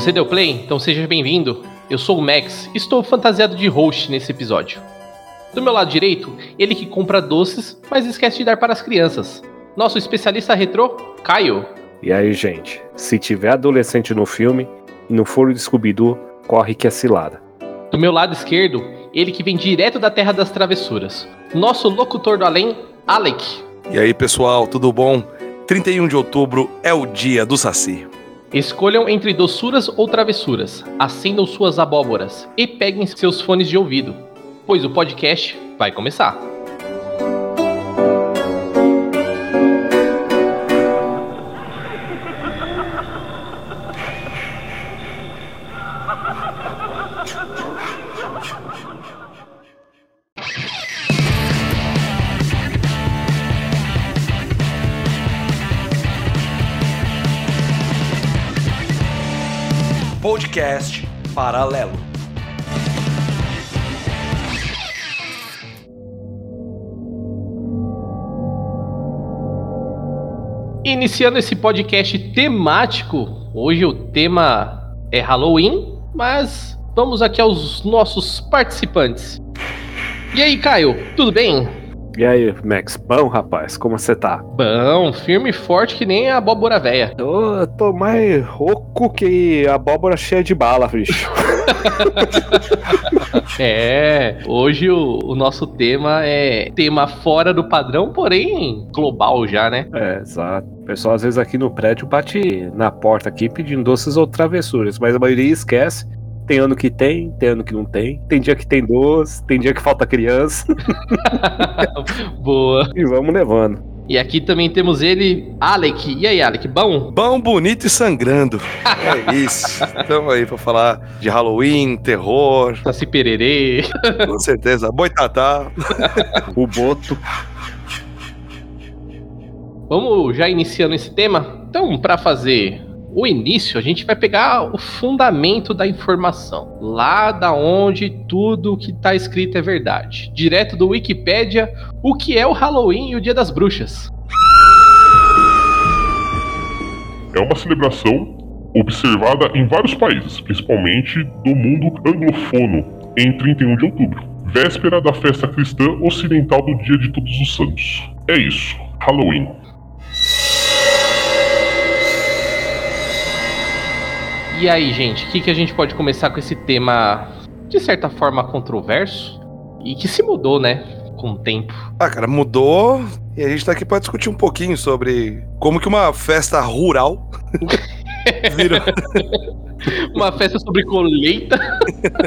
Você deu play? Então seja bem-vindo. Eu sou o Max, estou fantasiado de host nesse episódio. Do meu lado direito, ele que compra doces, mas esquece de dar para as crianças. Nosso especialista retrô, Caio. E aí, gente? Se tiver adolescente no filme e não for o Scooby-Doo, corre que é cilada. Do meu lado esquerdo, ele que vem direto da Terra das Travessuras. Nosso locutor do além, Alec. E aí, pessoal, tudo bom? 31 de outubro é o dia do Saci. Escolham entre doçuras ou travessuras, acendam suas abóboras e peguem seus fones de ouvido, pois o podcast vai começar. Podcast Paralelo. Iniciando esse podcast temático, hoje o tema é Halloween, mas vamos aqui aos nossos participantes. E aí, Caio, tudo bem? E aí, Max? Bom, rapaz, como você tá? Bom, firme e forte que nem a abóbora véia. Eu tô mais rouco que a abóbora cheia de bala, bicho. É, hoje o, o nosso tema é tema fora do padrão, porém global já, né? é, exato. O pessoal às vezes aqui no prédio bate na porta aqui pedindo doces ou travessuras, mas a maioria esquece. Tem ano que tem, tem ano que não tem. Tem dia que tem doce, tem dia que falta criança. Boa. E vamos levando. E aqui também temos ele, Alec. E aí, Alec, bom? Bom, bonito e sangrando. É isso. Estamos aí pra falar de Halloween, terror, Saci pererê. com certeza. Boitatá. O Boto. Vamos já iniciando esse tema? Então, para fazer o início, a gente vai pegar o fundamento da informação. Lá da onde tudo que tá escrito é verdade. Direto do Wikipédia, o que é o Halloween e o Dia das Bruxas. é uma celebração observada em vários países, principalmente do mundo anglofono, em 31 de outubro, véspera da festa cristã ocidental do Dia de Todos os Santos. É isso, Halloween. E aí, gente, o que, que a gente pode começar com esse tema, de certa forma, controverso? E que se mudou, né? Com o tempo. Ah, cara, mudou. E a gente tá aqui pra discutir um pouquinho sobre como que uma festa rural virou Uma festa sobre colheita.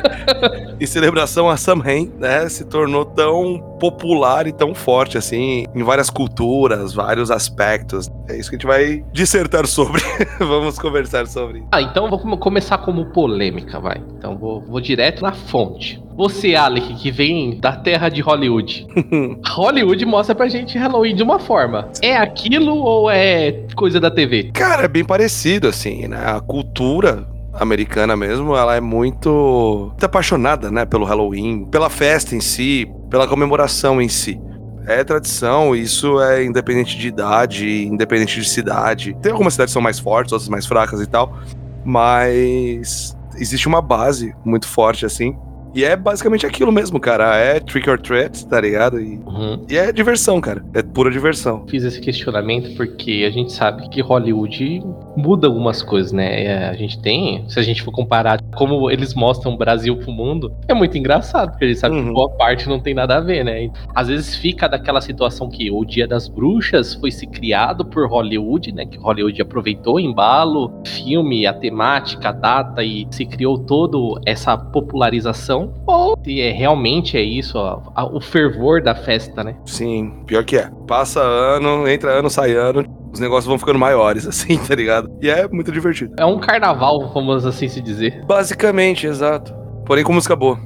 em celebração a Samhain, né, se tornou tão popular e tão forte assim em várias culturas, vários aspectos. É isso que a gente vai dissertar sobre. Vamos conversar sobre. Ah, então vou come- começar como polêmica, vai. Então vou, vou direto na fonte. Você, Alec, que vem da terra de Hollywood. Hollywood mostra pra gente Halloween de uma forma. É aquilo ou é coisa da TV? Cara, é bem parecido assim, né? A cultura americana mesmo, ela é muito, muito apaixonada, né, pelo Halloween, pela festa em si, pela comemoração em si. É tradição, isso é independente de idade, independente de cidade. Tem algumas cidades que são mais fortes, outras mais fracas e tal, mas existe uma base muito forte assim. E é basicamente aquilo mesmo, cara. É trick or treat, tá ligado? E, Uhum. e é diversão, cara. É pura diversão. Fiz esse questionamento porque a gente sabe que Hollywood muda algumas coisas, né? É, A gente tem, se a gente for comparar como eles mostram o Brasil pro mundo, é muito engraçado, porque a gente sabe que Uhum. boa parte não tem nada a ver, né? Às vezes fica daquela situação que o Dia das Bruxas foi se criado por Hollywood, né? Que Hollywood aproveitou o embalo, filme, a temática, a data e se criou toda essa popularização. Ou se é, realmente é isso, ó, a- o fervor da festa, né? Sim, pior que é. Passa ano, entra ano, sai ano, os negócios vão ficando maiores, assim, tá ligado? E é muito divertido. É um carnaval, vamos assim se dizer. Basicamente, exato. Porém com música boa.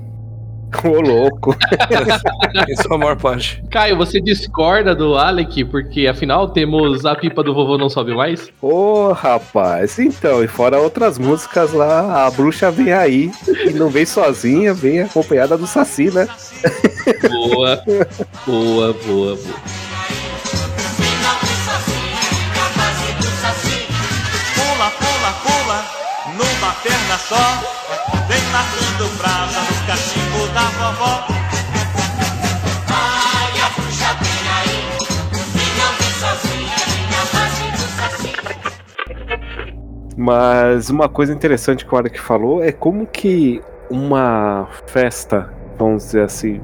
Ô, louco. Isso é a maior parte. Caio, você discorda do Alec, porque afinal temos a pipa do vovô não sobe mais? Ô, rapaz. Então, e fora outras músicas lá, a bruxa vem aí e não vem sozinha, vem acompanhada do Saci, né? Boa, boa, boa, boa. Perna só, vem matando brasa no cachimbo da vovó. Ai, a bruxa vem aí, e não vem sozinha, minha base do saci. Mas uma coisa interessante que o Arek falou é como que uma festa, vamos dizer assim,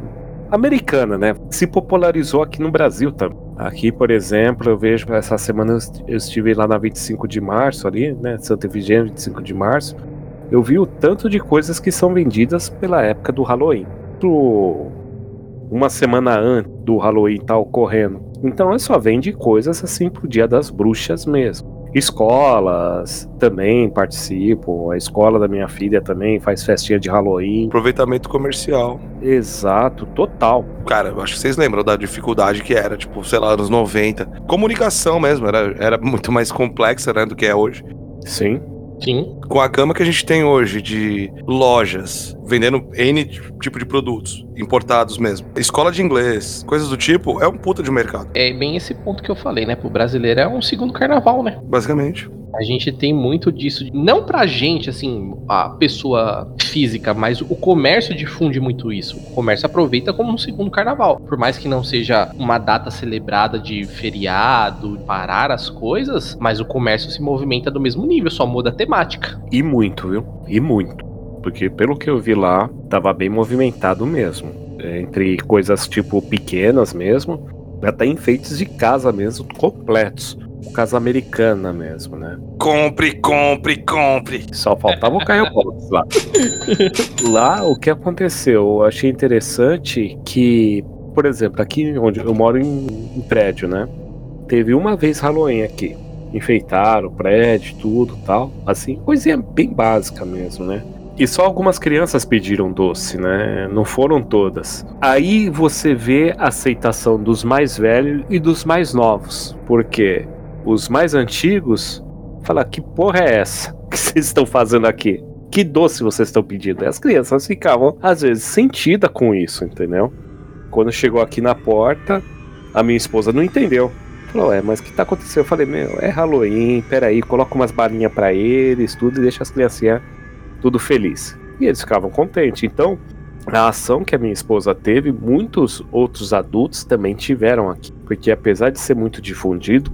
americana, né? Se popularizou aqui no Brasil também. Aqui, por exemplo, eu vejo essa semana eu est- eu estive lá na 25 de março ali, né? Santa Efigênia, 25 de março. Eu vi o tanto de coisas que são vendidas pela época do Halloween. Uma semana antes do Halloween tá ocorrendo. Então, só vende coisas assim pro Dia das Bruxas mesmo. Escolas também participam. A escola da minha filha também faz festinha de Halloween. Aproveitamento comercial. Exato, total. Cara, eu acho que vocês lembram da dificuldade que era, tipo, sei lá, anos 90. Comunicação mesmo, era, era muito mais complexa, né, do que é hoje. Sim. Sim. Com a gama que a gente tem hoje de lojas vendendo N tipo de produtos, importados mesmo, escola de inglês, coisas do tipo, é um puta de mercado, É bem esse ponto que eu falei, né? Pro brasileiro é um segundo carnaval, né? basicamente. A gente tem muito disso. Não pra gente, assim, a pessoa física, mas o comércio difunde muito isso. O comércio aproveita como um segundo carnaval. Por mais que não seja uma data celebrada de feriado, parar as coisas, mas o comércio se movimenta do mesmo nível, só muda a temática. E muito, viu? E muito. Porque pelo que eu vi lá, tava bem movimentado mesmo. É, Entre coisas tipo pequenas mesmo, até enfeites de casa mesmo, completos. Casa americana mesmo, né? Compre, compre, compre. Só faltava o Caio Box lá. lá, o que aconteceu? Eu achei interessante que, por exemplo, aqui onde eu moro em, em prédio, né? Teve uma vez Halloween aqui. Enfeitaram o prédio, tudo tal. Assim, coisinha bem básica mesmo, né? E só algumas crianças pediram doce, né? Não foram todas. Aí você vê a aceitação dos mais velhos e dos mais novos. Porque os mais antigos falam: que porra é essa que vocês estão fazendo aqui? Que doce vocês estão pedindo? E as crianças ficavam, às vezes, sentidas com isso, entendeu? Quando chegou aqui na porta, a minha esposa não entendeu. Falou, é, mas o que tá acontecendo? Eu falei, meu, é Halloween, peraí, coloca umas balinhas pra eles, tudo, e deixa as criancinhas tudo feliz. E eles ficavam contentes. Então, a ação que a minha esposa teve, muitos outros adultos também tiveram aqui. Porque apesar de ser muito difundido,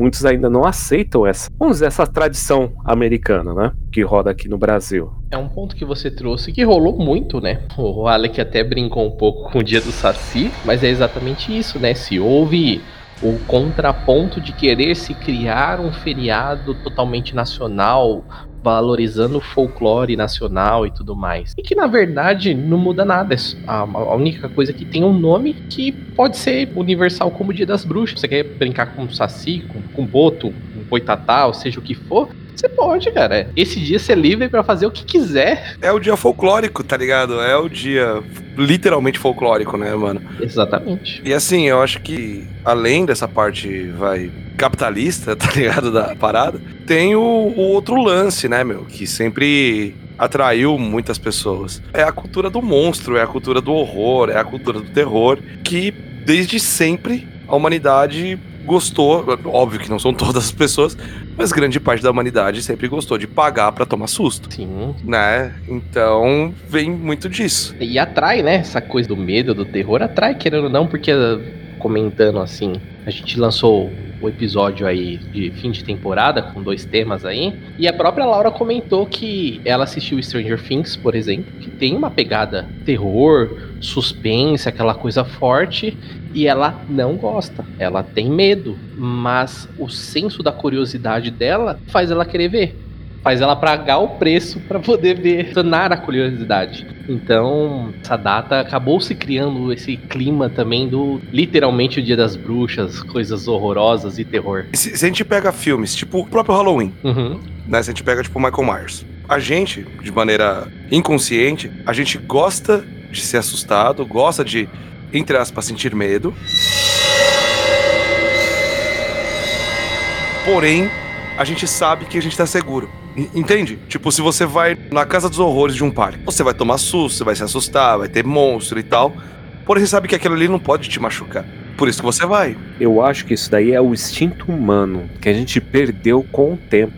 muitos ainda não aceitam essa, vamos dizer, essa tradição americana, né? Que roda aqui no Brasil. É um ponto que você trouxe que rolou muito, né? O Alec até brincou um pouco com o dia do Saci, mas é exatamente isso, né? Se houve o contraponto de querer se criar um feriado totalmente nacional, valorizando o folclore nacional e tudo mais. E que na verdade não muda nada. É A, a única coisa que tem um nome que pode ser universal como o Dia das Bruxas. Você quer brincar com saci, com, com boto, com boitatá, ou seja o que for, você pode, cara. Esse dia você é livre pra fazer o que quiser. É o dia folclórico, tá ligado? É o dia literalmente folclórico, né, mano? Exatamente. E assim, eu acho que além dessa parte, vai, capitalista, tá ligado, da parada, tem o, o outro lance, né, meu, que sempre atraiu muitas pessoas. É a cultura do monstro, é a cultura do horror, é a cultura do terror, que desde sempre a humanidade gostou, óbvio que não são todas as pessoas, mas grande parte da humanidade sempre gostou de pagar pra tomar susto, Sim. né? Então, vem muito disso. E atrai, né? Essa coisa do medo, do terror, atrai, querendo ou não, porque comentando assim, a gente lançou o episódio aí de fim de temporada com dois temas aí, e a própria Laura comentou que ela assistiu Stranger Things, por exemplo, que tem uma pegada terror, suspense, aquela coisa forte, e ela não gosta, ela tem medo, mas o senso da curiosidade dela faz ela querer ver faz ela pagar o preço para poder ver, sanar a curiosidade. Então, essa data acabou se criando esse clima também do literalmente o Dia das Bruxas, coisas horrorosas e terror. Se, se a gente pega filmes, tipo o próprio Halloween, Uhum. né? Se a gente pega, tipo, Michael Myers. A gente, de maneira inconsciente, a gente gosta de ser assustado, gosta de, entre aspas, sentir medo. Porém, a gente sabe que a gente tá seguro. En- Entende? Tipo, se você vai na casa dos horrores de um parque, você vai tomar susto, você vai se assustar, vai ter monstro e tal. Porém, você sabe que aquilo ali não pode te machucar. Por isso que você vai. Eu acho que isso daí é o instinto humano que a gente perdeu com o tempo.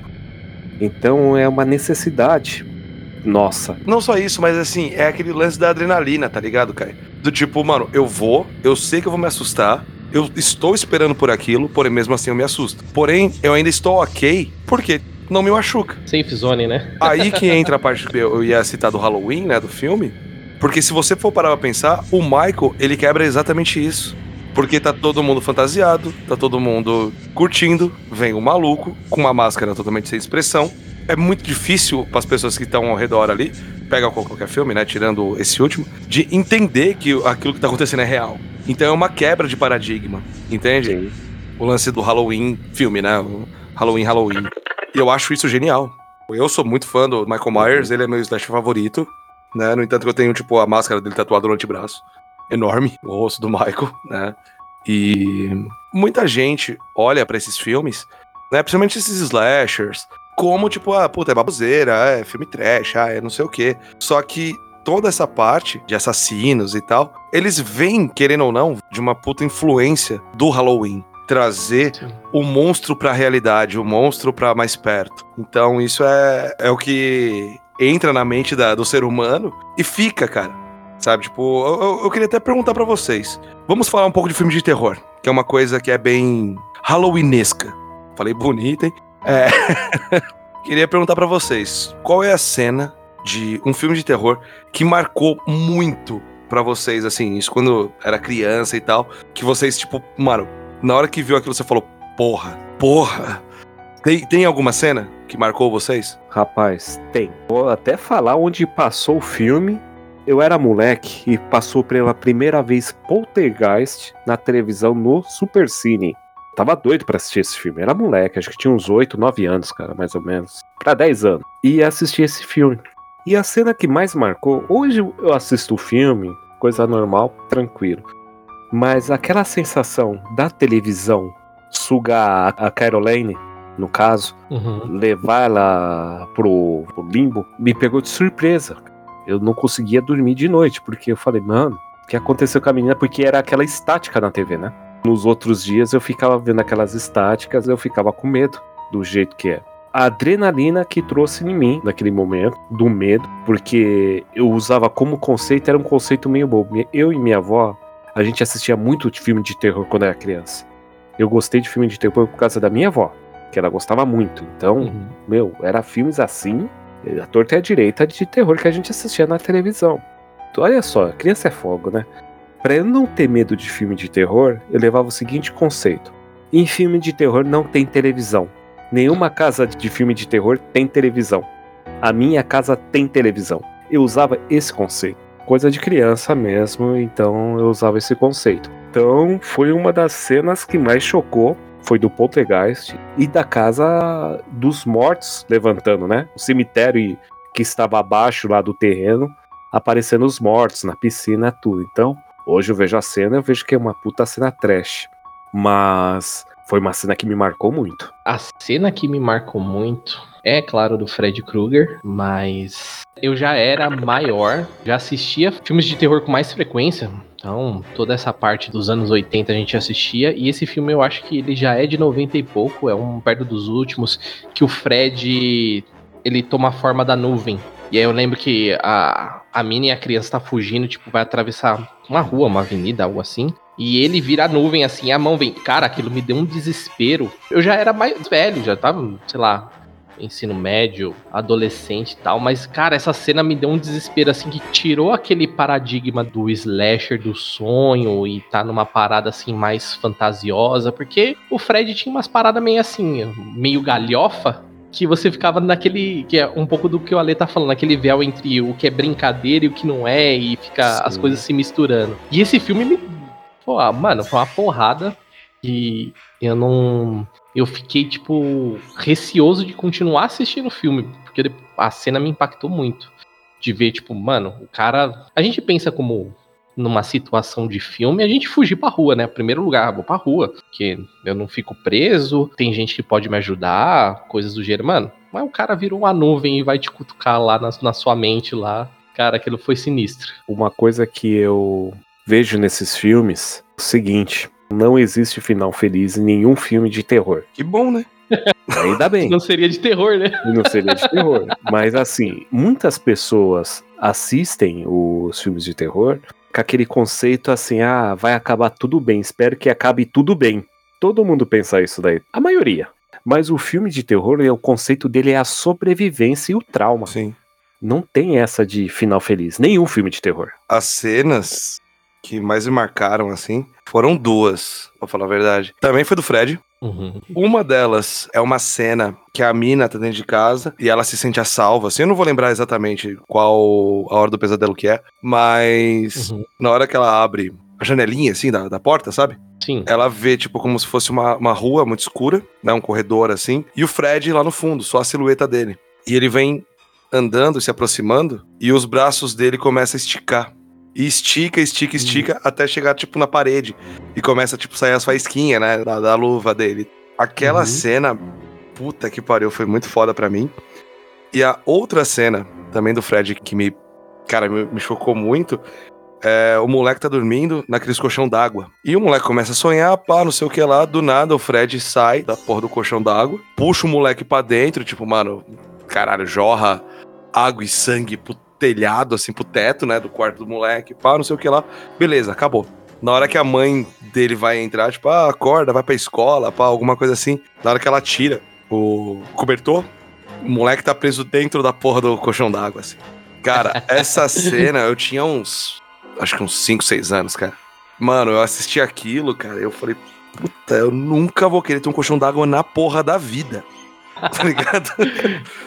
Então é uma necessidade nossa. Não só isso, mas assim, é aquele lance da adrenalina, tá ligado, Kai? Do tipo, mano, eu vou, eu sei que eu vou me assustar, eu estou esperando por aquilo, porém mesmo assim eu me assusto. Porém, eu ainda estou ok, porque não me machuca. Safe zone, né? Aí que entra a parte que eu ia citar do Halloween, né, do filme. Porque se você for parar pra pensar, o Michael, ele quebra exatamente isso. Porque tá todo mundo fantasiado, tá todo mundo curtindo, vem um maluco com uma máscara totalmente sem expressão. É muito difícil para as pessoas que estão ao redor ali, pega qualquer filme, né, tirando esse último, de entender que aquilo que tá acontecendo é real. Então é uma quebra de paradigma, entende? O lance do Halloween filme, né? O Halloween, Halloween. E eu acho isso genial. Eu sou muito fã do Michael Myers, ele é meu slasher favorito, né? No entanto, que eu tenho, tipo, a máscara dele tatuada no antebraço. Enorme, o rosto do Michael, né? E muita gente olha pra esses filmes, né? Principalmente esses slashers, como, tipo, ah, puta, é baboseira, é filme trash, ah, é não sei o quê. Só que toda essa parte de assassinos e tal, eles vêm, querendo ou não, de uma puta influência do Halloween. Trazer Sim. o monstro pra realidade, o monstro pra mais perto. Então isso é, é o que entra na mente da- do ser humano e fica, cara. Sabe, tipo, eu, eu- queria até perguntar pra vocês. Vamos falar um pouco de filme de terror, que é uma coisa que é bem halloweenesca. Falei bonita, hein? É. queria perguntar pra vocês, qual é a cena de um filme de terror que marcou muito pra vocês, assim, isso quando era criança e tal, que vocês, tipo, mano, na hora que viu aquilo você falou, porra, porra. Tem, tem alguma cena que marcou vocês? Rapaz, tem. Vou até falar onde passou o filme. Eu era moleque e passou pela primeira vez Poltergeist na televisão no Super Cine. Tava doido pra assistir esse filme. Era moleque, acho que tinha uns 8, 9 anos, cara, mais ou menos. Pra 10 anos. E assisti esse filme. E a cena que mais marcou, hoje eu assisto o filme, coisa normal, tranquilo. Mas aquela sensação da televisão sugar a Caroline, no caso, Uhum. levar ela pro, pro limbo, me pegou de surpresa. Eu não conseguia dormir de noite, porque eu falei, mano, o que aconteceu com a menina? Porque era aquela estática na TV, né? Nos outros dias eu ficava vendo aquelas estáticas, eu ficava com medo do jeito que é. A adrenalina que trouxe em mim naquele momento, do medo, porque eu usava como conceito, era um conceito meio bobo. Eu e minha avó, a gente assistia muito filme de terror quando era criança. Eu gostei de filme de terror por causa da minha avó, que ela gostava muito. Então, Uhum. meu, era filmes assim, a torta e a direita de terror que a gente assistia na televisão. Então, olha só, criança é fogo, né? Pra eu não ter medo de filme de terror, eu levava o seguinte conceito: em filme de terror não tem televisão. Nenhuma casa de filme de terror tem televisão. A minha casa tem televisão. Eu usava esse conceito. Coisa de criança mesmo, então eu usava esse conceito. Então foi uma das cenas que mais chocou. Foi do Poltergeist e da casa dos mortos levantando, né? O cemitério que estava abaixo lá do terreno, aparecendo os mortos na piscina, tudo. Então, hoje eu vejo a cena, eu vejo que é uma puta cena trash. Mas foi uma cena que me marcou muito. A cena que me marcou muito é, claro, do Fred Krueger, mas eu já era maior, já assistia filmes de terror com mais frequência. Então, toda essa parte dos anos 80 a gente assistia, e esse filme eu acho que ele já é de 90 e pouco, é um perto dos últimos, que o Fred ele toma a forma da nuvem. E aí eu lembro que a, a Minnie e a criança tá fugindo, tipo, vai atravessar uma rua, uma avenida, algo assim. E ele vira a nuvem assim, a mão vem. Cara, aquilo me deu um desespero. Eu já era mais velho, já tava, sei lá, ensino médio, adolescente e tal, mas cara, essa cena me deu um desespero assim que tirou aquele paradigma do slasher do sonho e tá numa parada assim mais fantasiosa, porque o Fred tinha umas paradas meio assim, meio galhofa, que você ficava naquele. que é um pouco do que o Ale tá falando, aquele véu entre o que é brincadeira e o que não é, e fica as Sim. coisas se misturando. E esse filme me. Pô, ah, mano, foi uma porrada que eu não. Eu fiquei, tipo, receoso de continuar assistindo o filme, porque a cena me impactou muito. De ver, tipo, mano, o cara. A gente pensa como numa situação de filme, a gente fugir pra rua, né? Primeiro lugar, vou pra rua, porque eu não fico preso, tem gente que pode me ajudar, coisas do gênero. Mano, mas o cara virou uma nuvem e vai te cutucar lá na, na sua mente lá. Cara, aquilo foi sinistro. Uma coisa que eu vejo nesses filmes é o seguinte: não existe final feliz em nenhum filme de terror. Que bom, né? Ainda bem. Não seria de terror, né? Não seria de terror. Mas assim, muitas pessoas assistem os filmes de terror com aquele conceito assim, ah, vai acabar tudo bem, espero que acabe tudo bem. Todo mundo pensa isso daí. A maioria. Mas o filme de terror, é, o conceito dele é a sobrevivência e o trauma. Sim. Não tem essa de final feliz. Nenhum filme de terror. As cenas que mais me marcaram, assim, foram duas, pra falar a verdade. Também foi do Fred. Uhum. Uma delas é uma cena que a mina tá dentro de casa e ela se sente a salva. Assim, eu não vou lembrar exatamente qual a hora do pesadelo que é, mas Uhum. na hora que ela abre a janelinha, assim, da, da porta, sabe? Sim. Ela vê, tipo, como se fosse uma, uma rua muito escura, né? Um corredor assim. E o Fred lá no fundo, só a silhueta dele. E ele vem andando, se aproximando, e os braços dele começam a esticar. E estica, estica, estica, até chegar, tipo, na parede. E começa, tipo, sair as faísquinhas, né? Da, da luva dele. Aquela Uhum. cena, puta que pariu, foi muito foda pra mim. E a outra cena, também do Fred, que me, cara, me, me chocou muito, é, o moleque tá dormindo naqueles colchão d'água. E o moleque começa a sonhar, pá, não sei o que lá. Do nada, o Fred sai da porra do colchão d'água, puxa o moleque pra dentro, tipo, mano, caralho, jorra água e sangue pro telhado, assim, pro teto, né, do quarto do moleque, pá, não sei o que lá. Beleza, acabou. Na hora que a mãe dele vai entrar, tipo, ah, acorda, vai pra escola, pá, alguma coisa assim. Na hora que ela tira o cobertor, o moleque tá preso dentro da porra do colchão d'água, assim. Cara, essa cena eu tinha uns. Acho que uns 5, 6 anos, cara. Mano, eu assisti aquilo, cara, e eu falei, puta, eu nunca vou querer ter um colchão d'água na porra da vida. Tá ligado?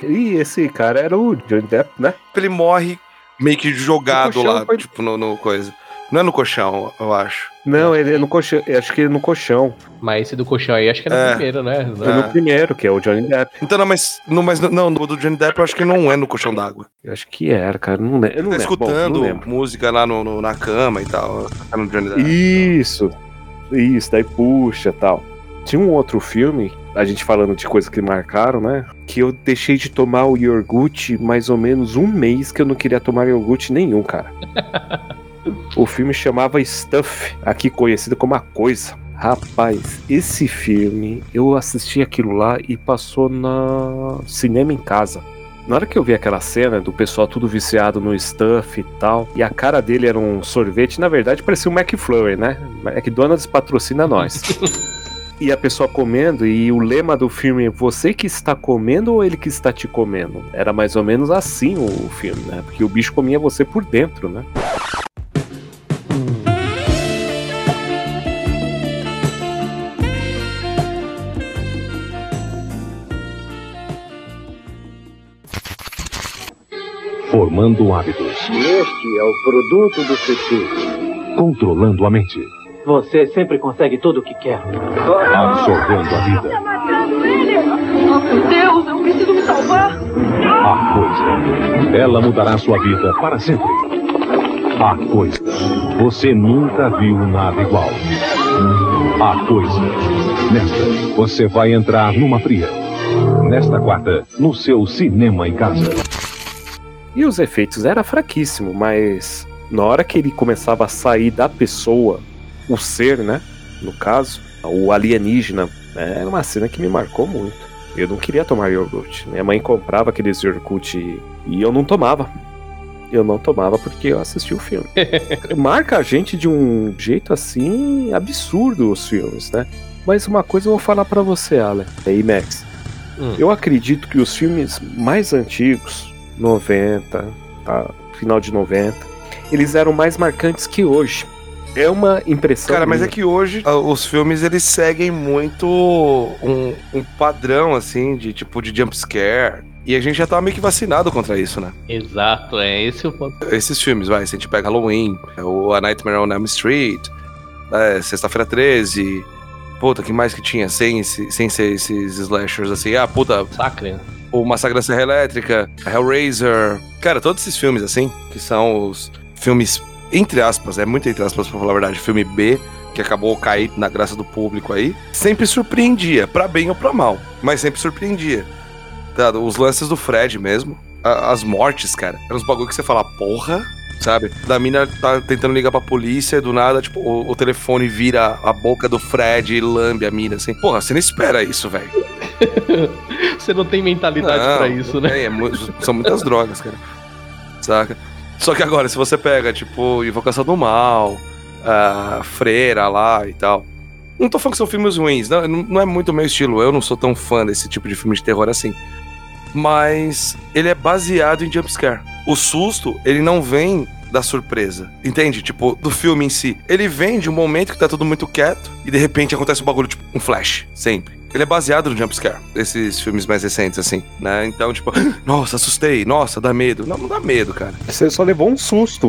E esse cara era o Johnny Depp, né? Ele morre meio que jogado No lá, foi- tipo, no, no coisa. Não é no colchão, eu acho. Não, ele é no colchão. eu Acho que ele é no colchão. Mas esse do colchão aí, acho que era É. o primeiro, né? É no primeiro, que é o Johnny Depp. Então, não, mas, não, mas não, no do Johnny Depp eu acho que não é no colchão d'água. Eu acho que era, cara. Não, eu não Tá lembro. Bom, escutando não lembro. música lá no, no- na cama e tal. Tá no Johnny Depp. Isso. Isso, daí puxa tal. Tinha um outro filme, a gente falando de coisas que marcaram, né? Que eu deixei de tomar o iogurte mais ou menos um mês que eu não queria tomar iogurte nenhum, cara. o filme chamava Stuff, aqui conhecido como A Coisa. Rapaz, esse filme, eu assisti aquilo lá e passou na cinema em casa. Na hora que eu vi aquela cena do pessoal tudo viciado no stuff e tal, e a cara dele era um sorvete, na verdade parecia um McFlurry, né? McDonald's patrocina nós. e a pessoa comendo, e o lema do filme é você que está comendo ou ele que está te comendo? Era mais ou menos assim o filme, né? Porque o bicho comia você por dentro, né? Formando hábitos, Este é o produto do futuro. controlando a mente, Você sempre consegue tudo o que quer. absorvendo a vida. Oh, meu Deus, eu preciso me salvar. A coisa. Ela mudará sua vida para sempre. A coisa. Você nunca viu nada igual. A coisa. Nesta, você vai entrar numa fria. Nesta quarta, no seu cinema em casa. E os efeitos era fraquíssimo, mas na hora que ele começava a sair da pessoa, o ser, né? No caso, o alienígena, era uma cena que me marcou muito. Eu não queria tomar iogurte. Minha mãe comprava aqueles iogurte e eu não tomava. Eu não tomava porque eu assisti o filme. Marca a gente de um jeito assim absurdo os filmes, né? Mas uma coisa eu vou falar pra você, Alan, aí Max. Hum. Eu acredito que os filmes mais antigos, 90, tá, final de 90, eles eram mais marcantes que hoje. É uma impressão. Cara, mas é minha. que hoje ah, os filmes eles seguem muito um, um padrão, assim, de tipo de jump scare. E a gente já tá meio que vacinado contra isso, né? Exato, é esse o ponto. Esses filmes, vai, se a gente pega Halloween, é o A Nightmare on Elm Street, é, Sexta-feira 13. Puta, que mais que tinha? Sem, sem ser esses slashers assim. Ah, puta, Sacre, né? o Massacre da Serra Elétrica, Hellraiser. Cara, todos esses filmes, assim, que são os filmes, entre aspas, é muito entre aspas pra falar a verdade, filme B, que acabou cair na graça do público aí, sempre surpreendia, pra bem ou pra mal, mas sempre surpreendia. Tá, os lances do Fred mesmo, a- as mortes, cara, eram uns bagulho que você fala, porra, sabe? Da mina tá tentando ligar pra polícia do nada, tipo, o, o telefone vira a boca do Fred e lambe a mina, assim. Porra, você não espera isso, velho. Você não tem mentalidade pra isso, né? é mu- são muitas drogas, cara. Saca? Só que agora, se você pega, tipo, Invocação do Mal, a Freira lá e tal. Não tô falando que são filmes ruins, não, não é muito meu estilo. Eu não sou tão fã desse tipo de filme de terror assim. Mas ele é baseado em jumpscare. O susto, ele não vem da surpresa. Entende? Tipo, do filme em si. Ele vem de um momento que tá tudo muito quieto e de repente acontece um bagulho, tipo, um flash. Sempre. Ele é baseado no jumpscare. Esses filmes mais recentes, assim, né? Então, tipo, nossa, assustei, nossa, dá medo. Não, não dá medo, cara. Você só levou um susto,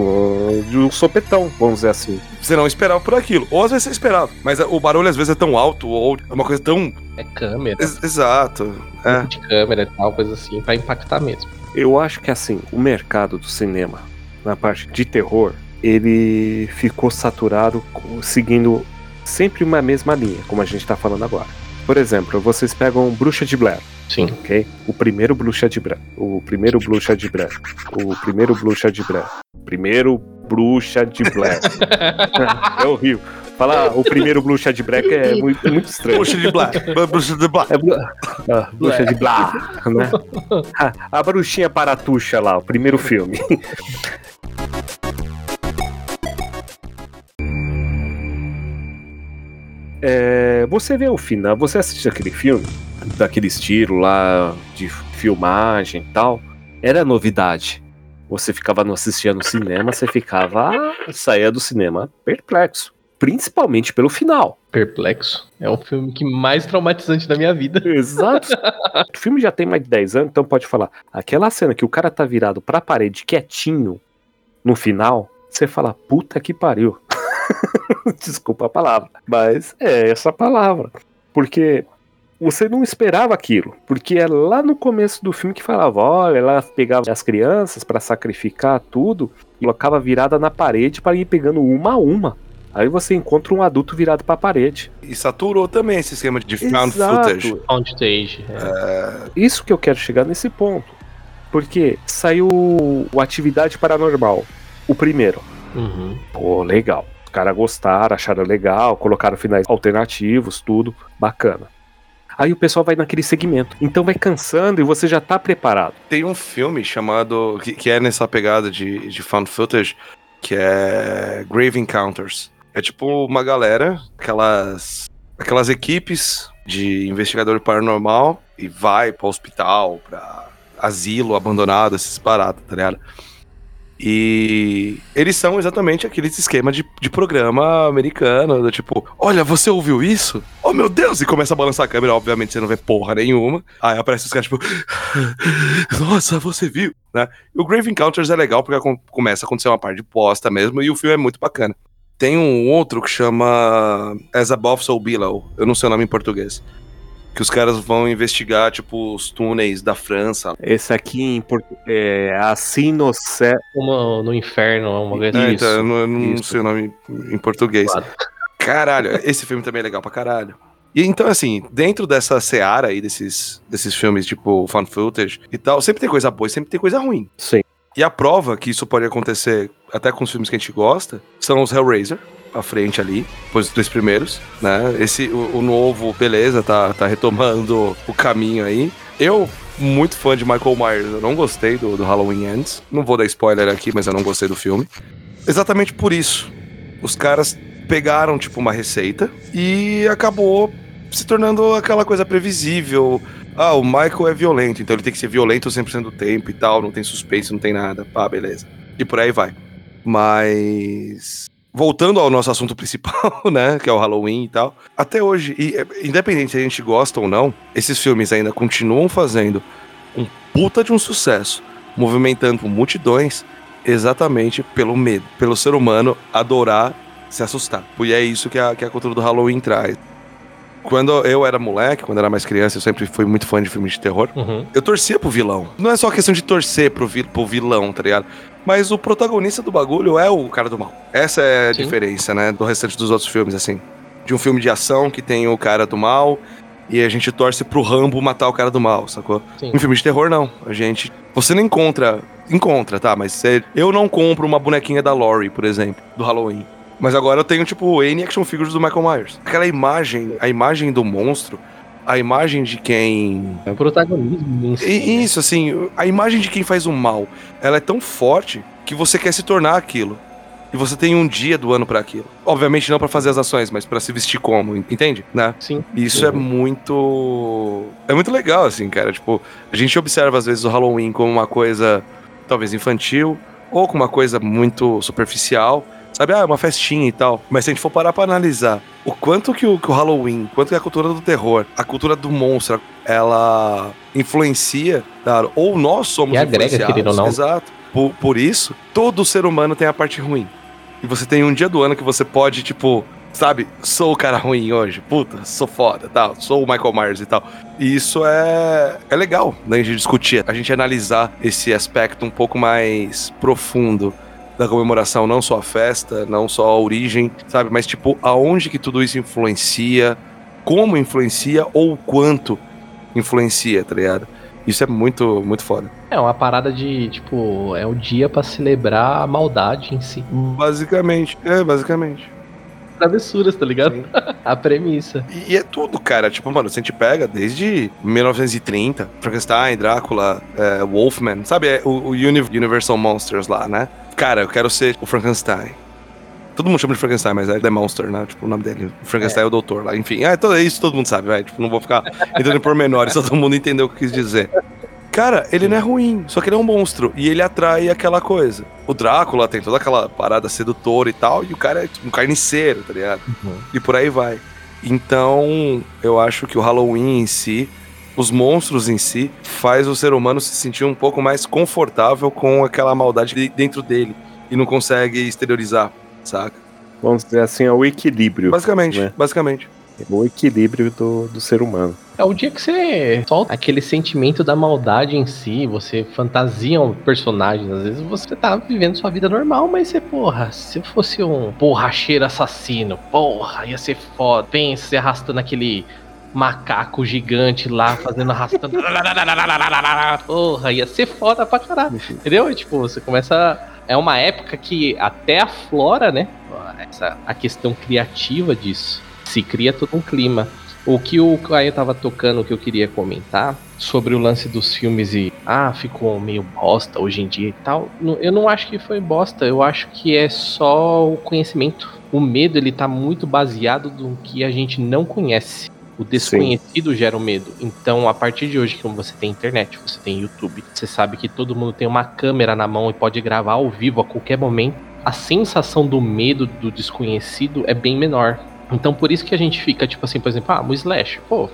de um sopetão, vamos dizer assim. Você não esperava por aquilo. Ou às vezes você esperava. Mas o barulho às vezes é tão alto, ou é uma coisa tão. É câmera, Ex- Exato. É. de câmera e tal, coisa assim, pra impactar mesmo. Eu acho que assim, o mercado do cinema, na parte de terror, ele ficou saturado seguindo sempre uma mesma linha, como a gente tá falando agora. Por exemplo, vocês pegam Bruxa de Blair, Sim. ok? O primeiro Bruxa de Blair. O primeiro Bruxa de Blair. O primeiro Bruxa de Blair. Primeiro Bruxa de Blair. é horrível. Falar o primeiro Bruxa de Blair é muito, muito estranho. Bruxa de Black. Bruxa de Black. É ah, bruxa de Blá, né? Ah, A bruxinha paratuxa lá, o primeiro filme. É, você vê o final, você assiste aquele filme, daquele estilo lá de filmagem e tal, era novidade. Você ficava no assistindo no cinema, você ficava, saía do cinema perplexo, principalmente pelo final. Perplexo. É o filme que mais traumatizante da minha vida. Exato. o filme já tem mais de 10 anos, então pode falar. Aquela cena que o cara tá virado pra parede quietinho no final, você fala, puta que pariu. Desculpa a palavra, mas é essa palavra. Porque você não esperava aquilo. Porque é lá no começo do filme que falava: olha, ela pegava as crianças pra sacrificar tudo e colocava virada na parede para ir pegando uma a uma. Aí você encontra um adulto virado pra parede. E saturou também esse esquema de found Exato. footage. Found stage. é. Isso que eu quero chegar nesse ponto. Porque saiu o Atividade Paranormal, o primeiro. Uhum. Pô, legal. Caras gostaram, acharam legal, colocaram finais alternativos, tudo bacana. Aí o pessoal vai naquele segmento. Então vai cansando e você já tá preparado. Tem um filme chamado. que, que é nessa pegada de, de found footage, que é Grave Encounters. É tipo uma galera, aquelas. aquelas equipes de investigador paranormal e vai pra hospital, pra asilo abandonado, esses paradas, tá ligado? E eles são exatamente aqueles esquema de, de programa americano, do tipo, olha, você ouviu isso? Oh meu Deus! E começa a balançar a câmera, obviamente você não vê porra nenhuma. Aí aparece os caras, tipo, nossa, você viu? Né? E o Grave Encounters é legal porque começa a acontecer uma parte de posta mesmo e o filme é muito bacana. Tem um outro que chama As Above So Below, eu não sei o nome em português. Que os caras vão investigar, tipo, os túneis da França. Esse aqui em portu- é assim no céu. Uma no inferno, uma coisa É, assim. então, eu não, eu não sei o nome em português. Claro. Caralho, esse filme também é legal pra caralho. E então, assim, dentro dessa seara aí, desses, desses filmes, tipo, fan footage e tal, sempre tem coisa boa e sempre tem coisa ruim. Sim. E a prova que isso pode acontecer até com os filmes que a gente gosta são os Hellraiser, à frente ali, depois dos dois primeiros, né? Esse, o, o novo, beleza, tá, tá retomando o caminho aí. Eu, muito fã de Michael Myers, eu não gostei do, do Halloween Ends. Não vou dar spoiler aqui, mas eu não gostei do filme. Exatamente por isso. Os caras pegaram, tipo, uma receita e acabou se tornando aquela coisa previsível. Ah, o Michael é violento, então ele tem que ser violento 100% do tempo e tal, não tem suspense, não tem nada. Pá, beleza. E por aí vai. Mas. Voltando ao nosso assunto principal, né? Que é o Halloween e tal. Até hoje, e, é, independente se a gente gosta ou não, esses filmes ainda continuam fazendo um puta de um sucesso, movimentando multidões exatamente pelo medo, pelo ser humano adorar se assustar. E é isso que a, que a cultura do Halloween traz. Quando eu era moleque, quando eu era mais criança, eu sempre fui muito fã de filmes de terror. Uhum. Eu torcia pro vilão. Não é só questão de torcer pro, vi pro vilão, tá ligado? Mas o protagonista do bagulho é o cara do mal. Essa é a Sim. diferença, né? Do restante dos outros filmes, assim. De um filme de ação que tem o cara do mal e a gente torce pro Rambo matar o cara do mal, sacou? Sim. Em filme de terror, não. A gente. Você não encontra. Encontra, tá? Mas você- eu não compro uma bonequinha da Laurie, por exemplo, do Halloween. Mas agora eu tenho, tipo, N action figures do Michael Myers. Aquela imagem, a imagem do monstro a imagem de quem. É o protagonismo. né? Isso, assim, a imagem de quem faz o mal, ela é tão forte que você quer se tornar aquilo. E você tem um dia do ano pra aquilo. Obviamente não pra fazer as ações, mas pra se vestir como, entende? Né? Sim. E Isso é muito. É muito legal, assim, cara. Tipo, a gente observa às vezes o Halloween como uma coisa talvez infantil, ou como uma coisa muito superficial. Sabe, ah, é uma festinha e tal. Mas se a gente for parar pra analisar o quanto que o, que o Halloween, quanto que a cultura do terror, a cultura do monstro, ela influencia, claro, ou nós somos E agrega, influenciados. querendo ou não. Exato. Por, por isso, todo ser humano tem a parte ruim. E você tem um dia do ano que você pode, tipo, sabe, sou o cara ruim hoje, puta, sou foda, tal, sou o Michael Myers e tal. E isso é, é legal, né, a gente discutir, a gente analisar esse aspecto um pouco mais profundo da comemoração, não só a festa, não só a origem, sabe, mas tipo, aonde que tudo isso influencia, como influencia ou o quanto influencia, tá ligado? Isso é muito, muito foda. É uma parada de, tipo, é o dia pra celebrar a maldade em si. Basicamente, é, basicamente. Travessuras, tá ligado? a premissa. E, e é tudo, cara. Tipo, mano, se a gente pega desde 1930, Frankenstein, Drácula, é, Wolfman, sabe? É, o, o Uni- Universal Monsters lá, né? Cara, eu quero ser o Frankenstein. Todo mundo chama de Frankenstein, mas é The Monster, né? Tipo, o nome dele. O Frankenstein é, o doutor lá. Enfim, é, todo, isso todo mundo sabe, vai. Tipo, não vou ficar entrando em pormenores, todo mundo entendeu o que eu quis dizer. Cara, ele não é ruim, só que ele é um monstro. E ele atrai aquela coisa. O Drácula tem toda aquela parada sedutora e tal, e o cara é tipo, um carniceiro, tá ligado? E por aí vai. Então, eu acho que o Halloween em si, os monstros em si, faz o ser humano se sentir um pouco mais confortável com aquela maldade de- dentro dele. E não consegue exteriorizar, saca? Vamos dizer assim, é o equilíbrio. Basicamente, né? basicamente. O equilíbrio do, do ser humano. É o dia que você solta aquele sentimento da maldade em si, você fantasia um personagem. Às vezes você tá vivendo sua vida normal, mas você, porra, se eu fosse um borracheiro assassino, porra, ia ser foda. Pensa, você arrastando aquele macaco gigante lá, fazendo arrastando. porra, ia ser foda pra caralho. Entendeu? E, tipo, você começa. É uma época que até aflora, né? Essa, a questão criativa disso. Se cria todo um clima. O que o Caio tava tocando, que eu queria comentar, sobre o lance dos filmes e. Ah, ficou meio bosta hoje em dia e tal. Eu não acho que foi bosta, eu acho que é só o conhecimento. O medo, ele tá muito baseado no que a gente não conhece. O desconhecido gera o medo. Então, a partir de hoje, como você tem internet, você tem YouTube, você sabe que todo mundo tem uma câmera na mão e pode gravar ao vivo a qualquer momento. A sensação do medo do desconhecido é bem menor. Então, por isso que a gente fica, tipo assim, por exemplo, ah, o Slash, pô.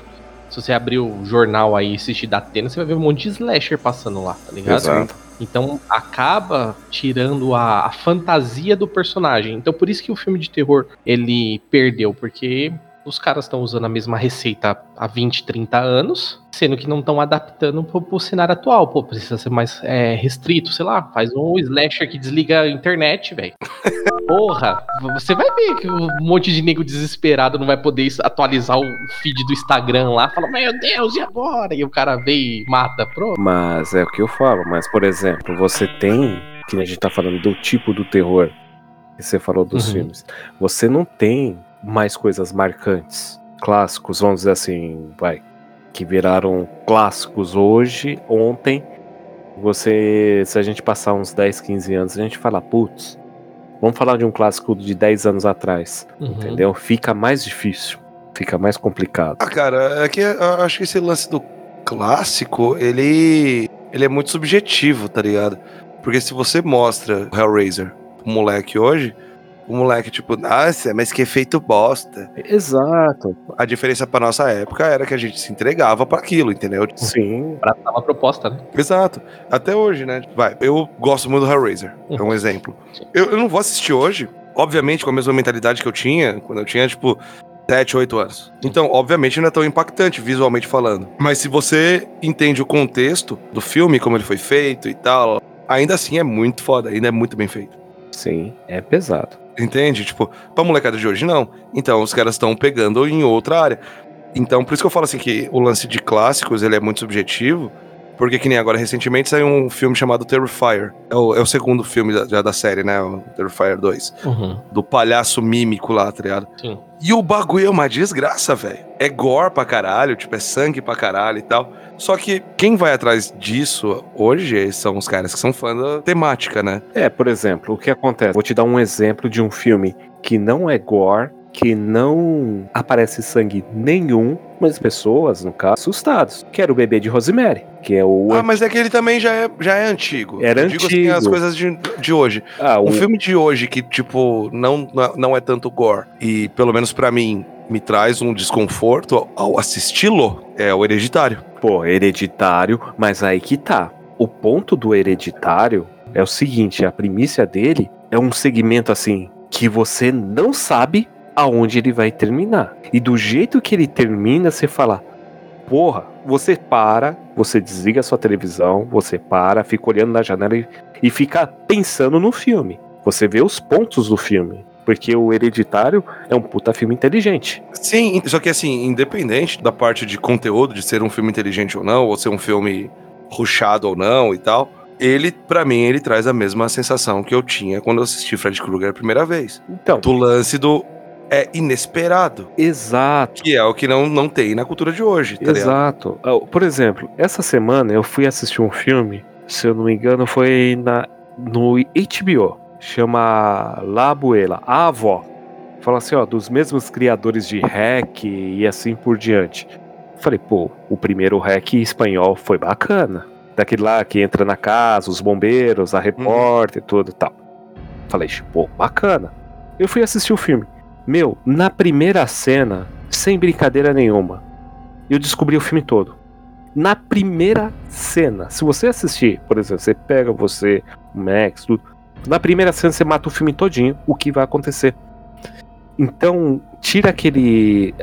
Se você abrir o jornal aí e assistir da Atena, você vai ver um monte de slasher passando lá, tá ligado? Exato. Então acaba tirando a, a fantasia do personagem. Então por isso que o filme de terror ele perdeu, porque os caras estão usando a mesma receita há 20, 30 anos, sendo que não estão adaptando pro, pro cenário atual. Pô, precisa ser mais é, restrito, sei lá, faz um slasher que desliga a internet, velho. Porra, você vai ver que um monte de nego desesperado não vai poder atualizar o feed do Instagram lá, fala, meu Deus, e agora? E o cara vem e mata, pronto. Mas é o que eu falo. Mas, por exemplo, você tem, que a gente tá falando do tipo do terror que você falou dos Uhum. filmes, você não tem mais coisas marcantes, clássicos, vamos dizer assim, vai, que viraram clássicos hoje, ontem. Você, se a gente passar uns 10, 15 anos, a gente fala, putz, vamos falar de um clássico de 10 anos atrás, Uhum. entendeu? Fica mais difícil, fica mais complicado. Ah, cara, é que eu acho que esse lance do clássico, ele, ele é muito subjetivo, tá ligado? Porque se você mostra o Hellraiser pro moleque hoje, o moleque, tipo, nossa, mas que efeito bosta. Exato, A diferença pra nossa época era que a gente se entregava pra aquilo, entendeu? sim, Abraçar uma proposta, né? Exato. Até hoje, né? Vai, eu gosto muito do Hellraiser, é um exemplo. Eu, eu não vou assistir hoje, obviamente, com a mesma mentalidade que eu tinha quando eu tinha, tipo, 7, 8 anos. Então, obviamente, não é tão impactante visualmente falando. Mas se você entende o contexto do filme, como ele foi feito e tal, ainda assim é muito foda, ainda é muito bem feito. sim, é pesado. Entende? Tipo, pra molecada de hoje, não. Então, os caras estão pegando em outra área. Então, por isso que eu falo assim que o lance de clássicos, ele é muito subjetivo, porque que nem agora, recentemente, saiu um filme chamado Terrifier. É o, é o segundo filme da, já da série, né? O Terrifier 2. Uhum. Do palhaço mímico lá, tá ligado? Sim. E o bagulho é uma desgraça, velho. é gore pra caralho, tipo, é sangue pra caralho e tal. Só que quem vai atrás disso hoje são os caras que são fãs da temática, né? É, por exemplo, o que acontece? Vou te dar um exemplo de um filme que não é gore, que não aparece sangue nenhum, mas pessoas, no caso, assustados. Que era o bebê de Rosemary, que é o. Ah, mas é que ele também já é, já é antigo. Era Eu digo assim, antigo. as coisas de, de hoje. Ah, o... Um filme de hoje que, tipo, não, não é tanto gore e, pelo menos pra mim, me traz um desconforto ao assisti-lo é o Hereditário. Pô, hereditário, mas aí que tá. O ponto do hereditário é o seguinte: a primícia dele é um segmento assim que você não sabe aonde ele vai terminar. E do jeito que ele termina, você fala: Porra, você para, você desliga a sua televisão, você para, fica olhando na janela e, e fica pensando no filme. Você vê os pontos do filme. Porque o Hereditário é um puta filme inteligente. Sim, só que assim, independente da parte de conteúdo, de ser um filme inteligente ou não, ou ser um filme rushado ou não e tal, ele, pra mim, ele traz a mesma sensação que eu tinha quando eu assisti Fred Krueger a primeira vez. Então, Do lance do é inesperado, exato. que é o que não, não tem na cultura de hoje, tá ligado? Exato. Ah, Por exemplo, essa semana eu fui assistir um filme, se eu não me engano, foi na, no HBO. Chama La Abuela, a avó. Fala assim, ó, dos mesmos criadores de hack e assim por diante. Falei, pô, o primeiro hack espanhol foi bacana. Daquele lá que entra na casa, os bombeiros, a repórter e tudo e tal. Falei, pô, bacana. Eu fui assistir o filme. Meu, na primeira cena, sem brincadeira nenhuma, eu descobri o filme todo. Na primeira cena, se você assistir, por exemplo, você pega você, o Max, tudo. Na primeira cena você mata o filme todinho, o que vai acontecer. Então, tira aquele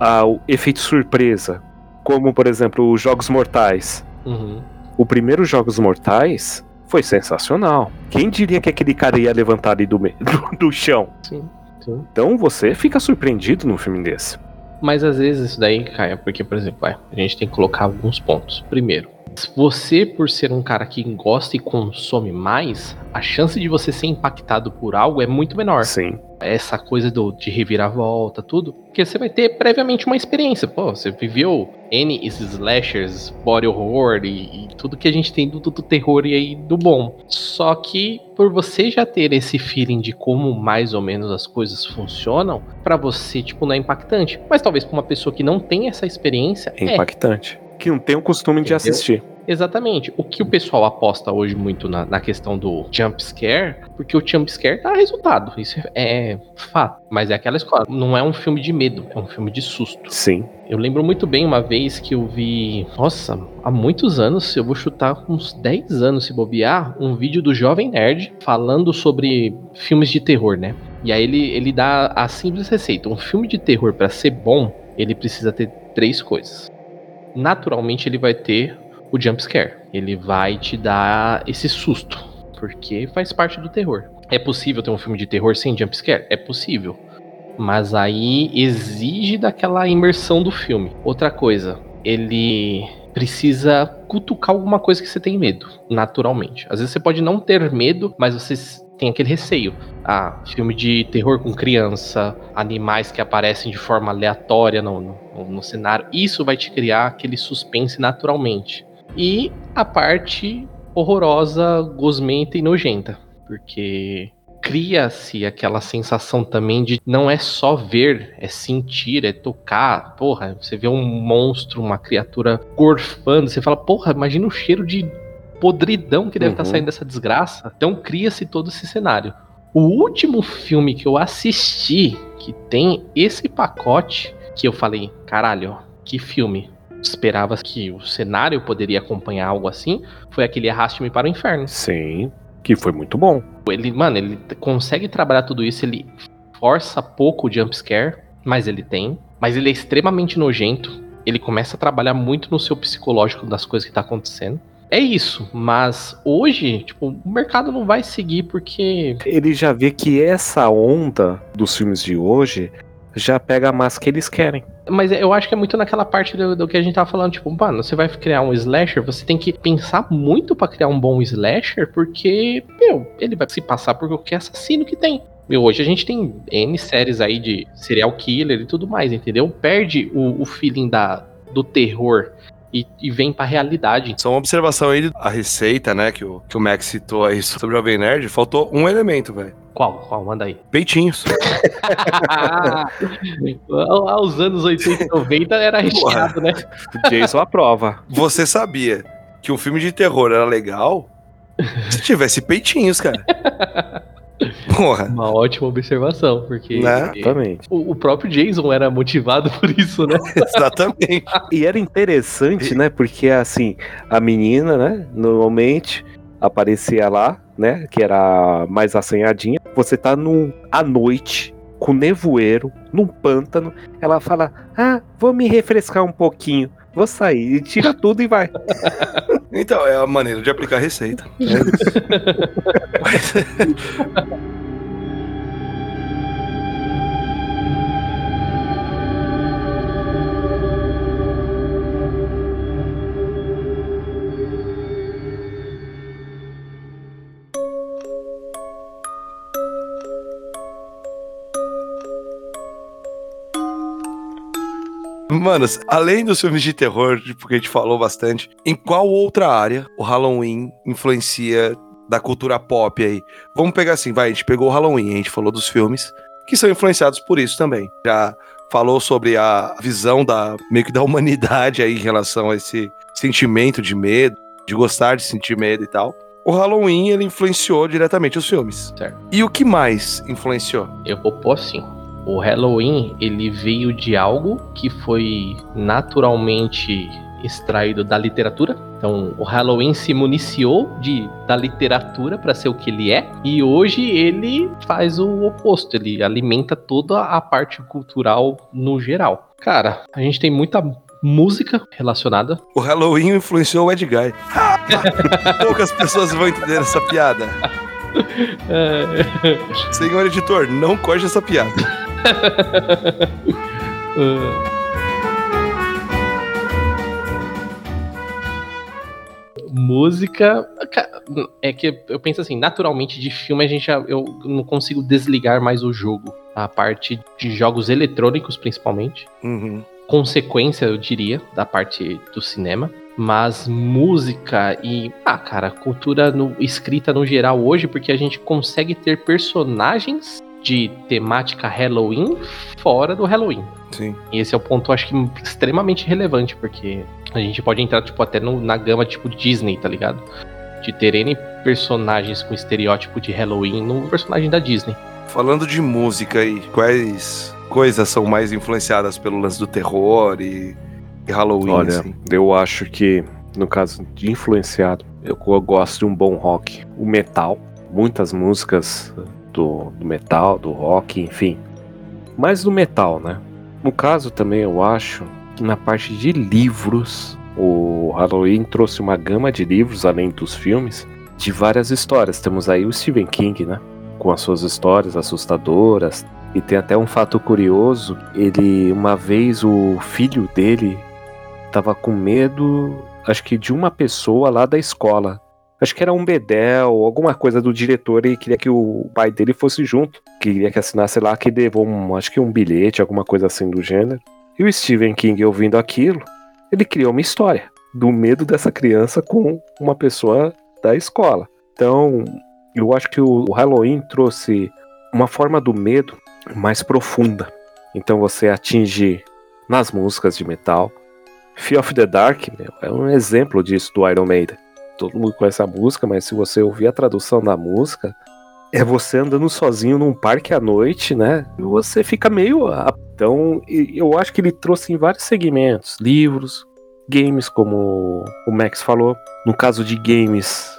ah, o efeito surpresa, como por exemplo os Jogos Mortais. Uhum. O primeiro Jogos Mortais foi sensacional. Quem diria que aquele cara ia levantar ali do, do, do chão? Sim, sim. Então você fica surpreendido num filme desse. Mas às vezes isso daí cai, porque, por exemplo, vai, a gente tem que colocar alguns pontos. Primeiro, você, por ser um cara que gosta e consome mais, a chance de você ser impactado por algo é muito menor. Sim. Essa coisa do, de reviravolta, tudo. Porque você vai ter previamente uma experiência. Pô, você viveu N slashers, body horror e, e tudo que a gente tem do, do, do terror e aí do bom. Só que por você já ter esse feeling de como mais ou menos as coisas funcionam, pra você, tipo, não é impactante. Mas talvez pra uma pessoa que não tem essa experiência, É é. Que não tem o costume de Entendeu? assistir. Exatamente. O que o pessoal aposta hoje muito na, na questão do jump scare, porque o jump scare dá resultado. Isso é fato. Mas é aquela escola. Não é um filme de medo, é um filme de susto. Sim. Eu lembro muito bem uma vez que eu vi. Nossa, há muitos anos, eu vou chutar uns 10 anos se bobear, um vídeo do Jovem Nerd falando sobre filmes de terror, né? E aí ele, ele dá a simples receita. Um filme de terror, pra ser bom, ele precisa ter três coisas. Naturalmente, ele vai ter o jump scare. Ele vai te dar esse susto, porque faz parte do terror. É possível ter um filme de terror sem jump scare? É possível. Mas aí exige daquela imersão do filme. Outra coisa, ele precisa cutucar alguma coisa que você tem medo, naturalmente. Às vezes você pode não ter medo, mas você tem aquele receio. Ah, filme de terror com criança, animais que aparecem de forma aleatória no, no, no cenário. Isso vai te criar aquele suspense naturalmente. E a parte horrorosa, gosmenta e nojenta. Porque cria-se aquela sensação também de não é só ver, é sentir, é tocar. Porra, você vê um monstro, uma criatura gorfando, você fala, porra, imagina o cheiro de podridão que deve estar Uhum. saindo dessa desgraça. Então cria-se todo esse cenário. O último filme que eu assisti que tem esse pacote que eu falei, caralho, que filme. Esperava que o cenário poderia acompanhar algo assim. Foi aquele Arraste-me para o Inferno. Sim. Que foi muito bom. Ele, mano, ele consegue trabalhar tudo isso, ele força pouco o jump scare, mas ele tem. Mas ele é extremamente nojento. Ele começa a trabalhar muito no seu psicológico das coisas que tá acontecendo. É isso, mas hoje, tipo, o mercado não vai seguir porque Ele já vê que essa onda dos filmes de hoje já pega a massa que eles querem. Mas eu acho que é muito naquela parte do, do que a gente tava falando, tipo, mano, você vai criar um slasher, você tem que pensar muito pra criar um bom slasher, porque, meu, ele vai se passar por qualquer assassino que tem. Meu, hoje a gente tem N séries aí de serial killer e tudo mais, entendeu? Perde o, o feeling da, do terror e, e vem pra realidade. Só uma observação aí, a receita, né, que o, que o Max citou aí sobre o Jovem Nerd, faltou um elemento, velho. Qual? Qual? Manda aí. Peitinhos. Aos anos 80 e 90 era recheado, né? Jason aprova. Você sabia que um filme de terror era legal se tivesse peitinhos, cara. Porra. Uma ótima observação, porque Né? Exatamente. o, o próprio Jason era motivado por isso, né? Exatamente. E era interessante, né? Porque assim, a menina, né? Normalmente aparecia lá, né? Que era mais assanhadinha. Você tá num, à noite, com nevoeiro, num pântano. Ela fala: Ah, vou me refrescar um pouquinho. Vou sair. E tira tudo e vai. Então, é a maneira de aplicar a receita. É isso. Mano, além dos filmes de terror, tipo, que a gente falou bastante, em qual outra área o Halloween influencia da cultura pop aí? Vamos pegar assim, vai, a gente pegou o Halloween, a gente falou dos filmes, que são influenciados por isso também. Já falou sobre a visão da meio que da humanidade aí em relação a esse sentimento de medo, de gostar de sentir medo e tal. O Halloween, ele influenciou diretamente os filmes. Certo. E o que mais influenciou? Eu vou pôr assim. O Halloween, ele veio de algo que foi naturalmente extraído da literatura. Então, o Halloween se municiou de, da literatura para ser o que ele é, e hoje ele faz o oposto, ele alimenta toda a parte cultural no geral. Cara, a gente tem muita música relacionada. O Halloween influenciou o Ed Guy. Poucas pessoas vão entender essa piada. É, Senhor editor, não corte essa piada. música ca- é que eu penso assim naturalmente de filme a gente já, eu não consigo desligar mais o jogo. A parte de jogos eletrônicos principalmente. Uhum. consequência eu diria da parte do cinema. Mas música e ah cara cultura no- escrita no geral hoje porque a gente consegue ter personagens de temática Halloween fora do Halloween Sim. e esse é o ponto, acho que extremamente relevante, porque a gente pode entrar, tipo, até no- na gama, tipo, Disney, tá ligado? De ter N personagens com estereótipo de Halloween no personagem da Disney. Falando de música aí, quais coisas são mais influenciadas pelo lance do terror e, e Halloween? Olha, assim? eu acho que, no caso de influenciado, eu, eu gosto de um bom rock. O metal, muitas músicas do, do metal, do rock, enfim. Mais do metal, né? No caso também eu acho que na parte de livros, o Halloween trouxe uma gama de livros, além dos filmes, de várias histórias. Temos aí o Stephen King, né? Com as suas histórias assustadoras. E tem até um fato curioso, ele uma vez o filho dele tava com medo, acho que de uma pessoa lá da escola. Acho que era um bedel, alguma coisa do diretor e queria que o pai dele fosse junto. Queria que assinasse lá, que levou um, acho que um bilhete, alguma coisa assim do gênero. E o Stephen King, ouvindo aquilo, ele criou uma história do medo dessa criança com uma pessoa da escola. Então, eu acho que o Halloween trouxe uma forma do medo mais profunda. Então você atinge nas músicas de metal. Fear of the Dark meu, é um exemplo disso do Iron Maiden. Todo mundo conhece a música, mas se você ouvir a tradução da música, é você andando sozinho num parque à noite, né? E você fica meio. ah, Então, eu acho que ele trouxe em vários segmentos: livros, games, como o Max falou. No caso de games,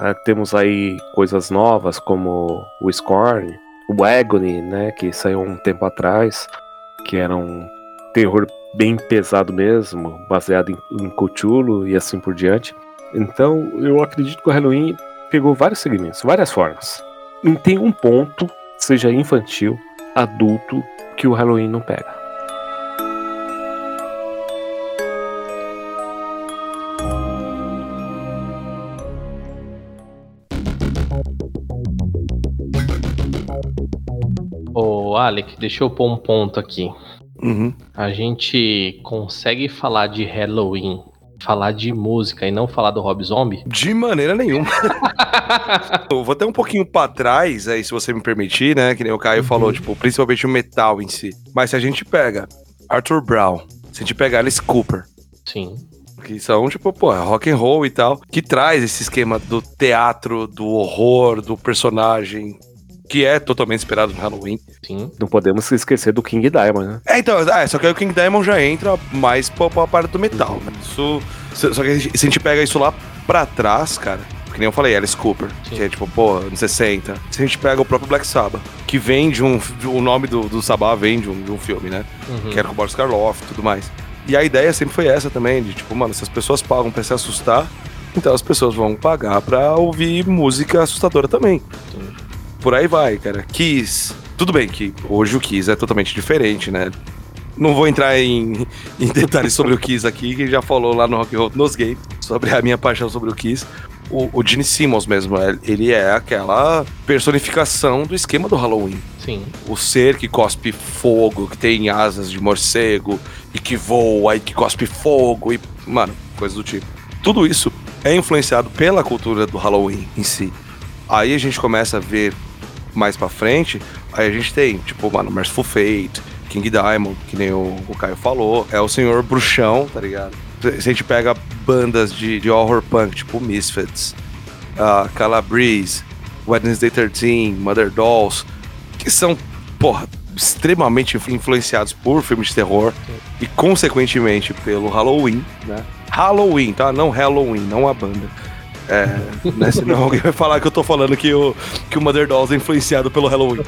né, temos aí coisas novas como o Scorn, o Agony, né? Que saiu um tempo atrás, que era um terror bem pesado mesmo, baseado em, em Cthulhu e assim por diante. Então, eu acredito que o Halloween pegou vários segmentos, várias formas. Não tem um ponto, seja infantil, adulto, que o Halloween não pega. Ô, Alec, deixa eu pôr um ponto aqui. Uhum. A gente consegue falar de Halloween, falar de música e não falar do Rob Zombie? De maneira nenhuma. Vou até um pouquinho pra trás, aí, se você me permitir, né? Que nem o Caio falou, tipo, principalmente o metal em si. Mas se a gente pega Arthur Brown, se a gente pega Alice Cooper, Sim. que são, tipo, pô, rock and roll e tal, que traz esse esquema do teatro, do horror, do personagem, que é totalmente inspirado no Halloween. Sim. Não podemos esquecer do King Diamond, né? É, então, é, só que aí o King Diamond já entra mais pra, pra parte do metal, né? Isso, só que se a gente pega isso lá pra trás, cara, que nem eu falei, Alice Cooper, Sim. que é tipo, pô, anos 60. Se a gente pega o próprio Black Sabbath, que vem de um. de- o nome do, do Sabbath vem de um, de um filme, né? Uhum. Que era com o Boris Karloff e tudo mais. E a ideia sempre foi essa também, de tipo, mano, se as pessoas pagam pra se assustar, então as pessoas vão pagar pra ouvir música assustadora também. Por aí vai, cara. Kiss. Tudo bem que hoje o Kiss é totalmente diferente, né? Não vou entrar em, em detalhes sobre o Kiss aqui, que já falou lá no Rock and Roll nos Games, sobre a minha paixão sobre o Kiss. O, o Gene Simmons mesmo, é- ele é aquela personificação do esquema do Halloween Sim. o ser que cospe fogo, que tem asas de morcego e que voa e que cospe fogo e, mano, coisas do tipo. Tudo isso é influenciado pela cultura do Halloween em si. Aí a gente começa a ver mais pra frente, aí a gente tem, tipo, mano, Merciful Fate, King Diamond, que nem o, o Caio falou, é o Senhor Bruxão, tá ligado? Se a gente pega bandas de, de horror punk, tipo Misfits, uh, Calabrese, Wednesday 13, Mother Dolls, que são, porra, extremamente influ- influenciados por filmes de terror e, consequentemente, pelo Halloween, né? Halloween, tá? Não Halloween, não a banda. É, né? Senão alguém vai falar que eu tô falando que o, que o Mother Dolls é influenciado pelo Halloween.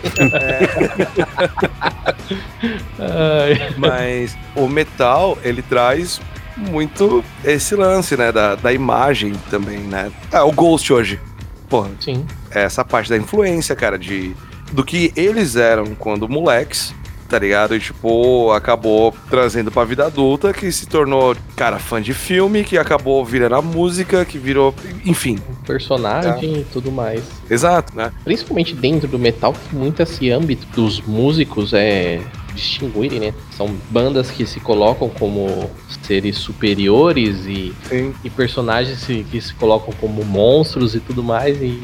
Ai, Mas o metal, ele traz muito esse lance, né? Da, da imagem também, né? Ah, o Ghost hoje. Porra, sim. é essa parte da influência, cara, de do que eles eram quando moleques, tá ligado? E tipo, acabou trazendo pra vida adulta, que se tornou, cara, fã de filme, que acabou virando a música, que virou, enfim. Personagem e tudo mais. Exato, né? Principalmente dentro do metal, tem muito esse âmbito dos músicos é distinguirem, né? São bandas que se colocam como seres superiores e, Sim. e personagens que se colocam como monstros e tudo mais. E,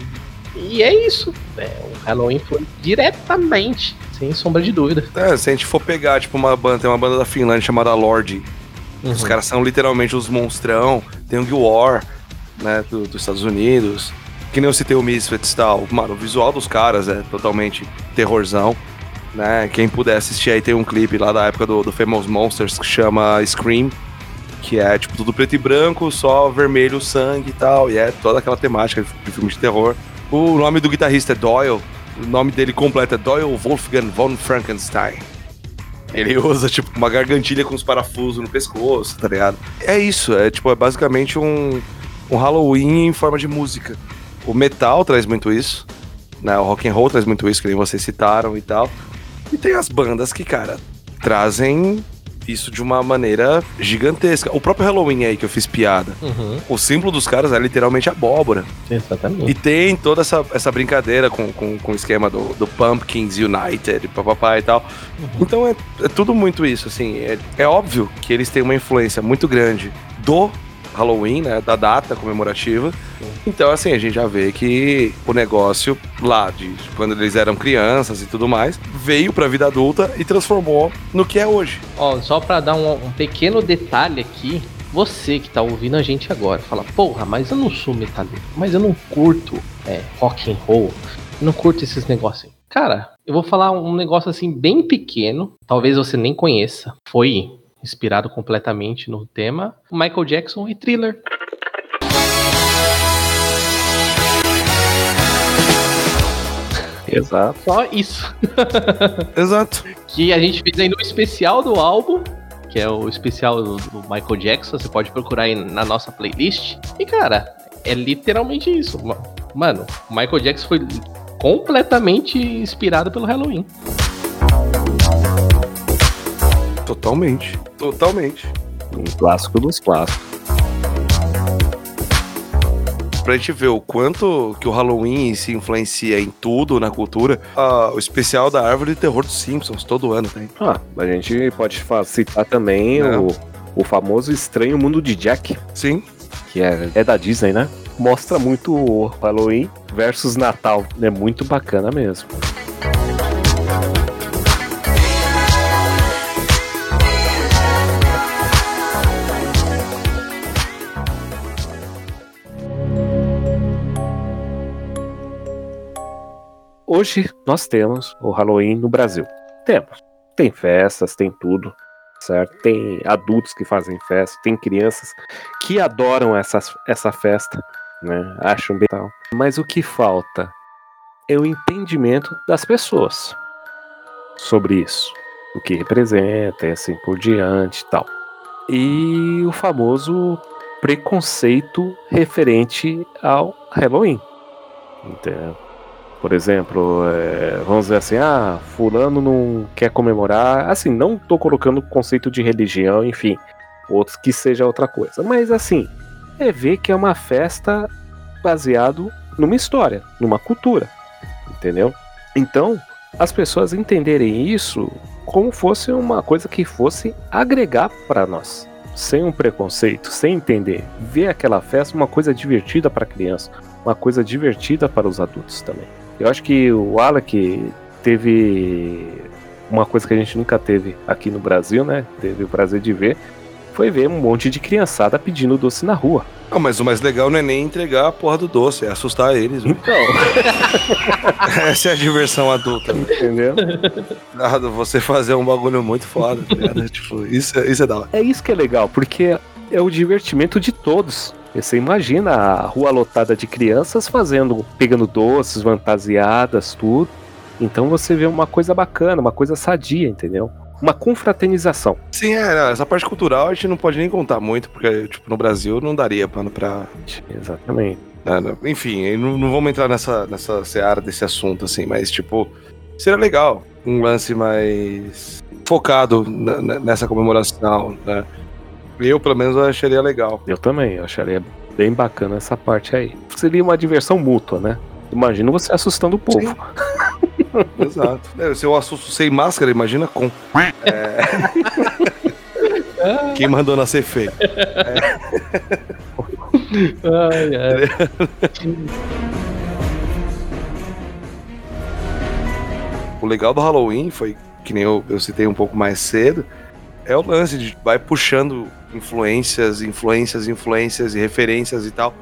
e é isso. É, o Halloween foi diretamente, sem sombra de dúvida. É, se a gente for pegar, tipo, uma banda, tem uma banda da Finlândia chamada Lorde. Os Uhum. caras são literalmente os monstrão. Tem o War, né, do- dos Estados Unidos. Que nem eu citei o Misfits e tal. Mano, o visual dos caras é totalmente terrorzão. Né? Quem puder assistir aí, tem um clipe lá da época do, do Famous Monsters que chama Scream. Que é, tipo, tudo preto e branco, só vermelho, sangue e tal. E é toda aquela temática de filme de terror. O nome do guitarrista é Doyle. O nome dele completo é Doyle Wolfgang von Frankenstein. Ele usa, tipo, uma gargantilha com os parafusos no pescoço, tá ligado? É isso, é tipo, é basicamente um, um Halloween em forma de música. O metal traz muito isso, né? O rock and roll traz muito isso, que nem vocês citaram e tal. E tem as bandas que, cara, trazem isso de uma maneira gigantesca. O próprio Halloween aí que eu fiz piada. Uhum, O símbolo dos caras é literalmente abóbora. exatamente. E tem toda essa, essa brincadeira com, com, com o esquema do, do Pumpkins United, papapá e tal. Então é, é tudo muito isso, assim. É, é óbvio que eles têm uma influência muito grande do Halloween, né? Da data comemorativa. Então, assim, a gente já vê que o negócio lá, de quando eles eram crianças e tudo mais, veio pra vida adulta e transformou no que é hoje. Ó, só pra dar um, um pequeno detalhe aqui, você que tá ouvindo a gente agora, fala, porra, mas eu não sou metaleiro, mas eu não curto é, rock and roll, não curto esses negócios. aí." Cara, eu vou falar um negócio assim bem pequeno, talvez você nem conheça. Foi inspirado completamente no tema Michael Jackson e Thriller. Exato. Só isso. Exato. que a gente fez ainda um especial do álbum, que é o especial do, do Michael Jackson, você pode procurar aí na nossa playlist. E cara, é literalmente isso. Ma- Mano, o Michael Jackson foi completamente inspirado pelo Halloween. Totalmente. Totalmente. Um clássico dos clássicos. pra gente ver o quanto que o Halloween se influencia em tudo na cultura, ah, o especial da Árvore de Terror dos Simpsons, todo ano tem. Ah, a gente pode citar também Não. o, o famoso Estranho Mundo de Jack, Sim. que é, é da Disney, né? Mostra muito o Halloween versus Natal. É muito bacana mesmo. Hoje nós temos o Halloween no Brasil. Temos. Tem festas, tem tudo, certo? Tem adultos que fazem festa, tem crianças que adoram essas, essa festa, né? Acham bem tal. Mas o que falta é o entendimento das pessoas sobre isso. O que representa e assim por diante tal. E o famoso preconceito referente ao Halloween. Entendeu? Por exemplo, é, vamos dizer assim, ah, fulano não quer comemorar. Assim, não tô colocando o conceito de religião, enfim, outros que seja outra coisa. Mas assim, é ver que é uma festa baseado numa história, numa cultura, entendeu? Então, as pessoas entenderem isso como fosse uma coisa que fosse agregar para nós, sem um preconceito, sem entender, ver aquela festa uma coisa divertida para criança, uma coisa divertida para os adultos também. Eu acho que o Alec teve uma coisa que a gente nunca teve aqui no Brasil, né? Teve o prazer de ver, foi ver um monte de criançada pedindo doce na rua. Ah, mas o mais legal não é nem entregar a porra do doce, é assustar eles. velho. Então, Essa é a diversão adulta. entendeu? Ah, Você fazer um bagulho muito foda, tá ligado? tipo, isso, é- isso é da hora. É isso que é legal, porque é o divertimento de todos. Você imagina a rua lotada de crianças fazendo, pegando doces, fantasiadas, tudo. Então você vê uma coisa bacana, uma coisa sadia, entendeu? Uma confraternização. Sim, é, não, essa parte cultural a gente não pode nem contar muito, porque, tipo, no Brasil não daria pano pra. Exatamente. não- enfim, não, não vamos entrar nessa, nessa seara desse assunto, assim, mas, tipo, seria legal um lance mais focado na- nessa comemoração, né? Eu, pelo menos, acharia legal. Eu também, eu acharia bem bacana essa parte aí. Seria uma diversão mútua, né? Imagina você assustando o povo. Exato. É, se eu assusto sem máscara, imagina com. É... Quem mandou nascer feio? Ai, ai. O legal do Halloween foi, que nem eu, eu citei um pouco mais cedo, é o lance de vai puxando influências, influências, influências e referências e tal.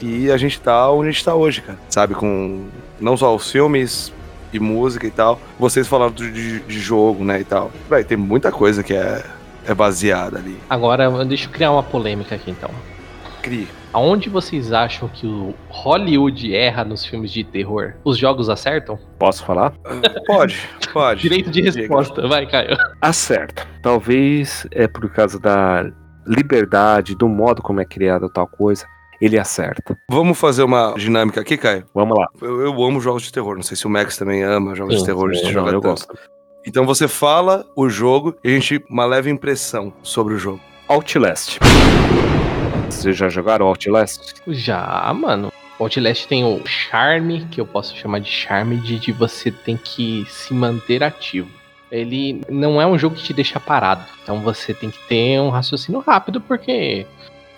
E a gente tá onde a gente tá hoje, cara. Sabe, com não só os filmes e música e tal. Vocês falaram de, de jogo, né, e tal. Vai, tem muita coisa que é, é baseada ali. Agora, deixa eu criar uma polêmica aqui então. Cria. Aonde vocês acham que o Hollywood erra nos filmes de terror? Os jogos acertam? Posso falar? Pode, pode. Direito de resposta, vai, Caio. Acerta. Talvez é por causa da liberdade, do modo como é criada tal coisa. Ele acerta. Vamos fazer uma dinâmica aqui, Caio? Vamos lá. Eu, eu amo jogos de terror. Não sei se o Max também ama jogos de terror. sim, Não, eu tanto. gosto. Então você fala o jogo e a gente uma leve impressão sobre o jogo. Outlast. Vocês já jogaram Outlast? Já, mano. Outlast tem o charme, que eu posso chamar de charme, de, de você tem que se manter ativo. Ele não é um jogo que te deixa parado. Então você tem que ter um raciocínio rápido, porque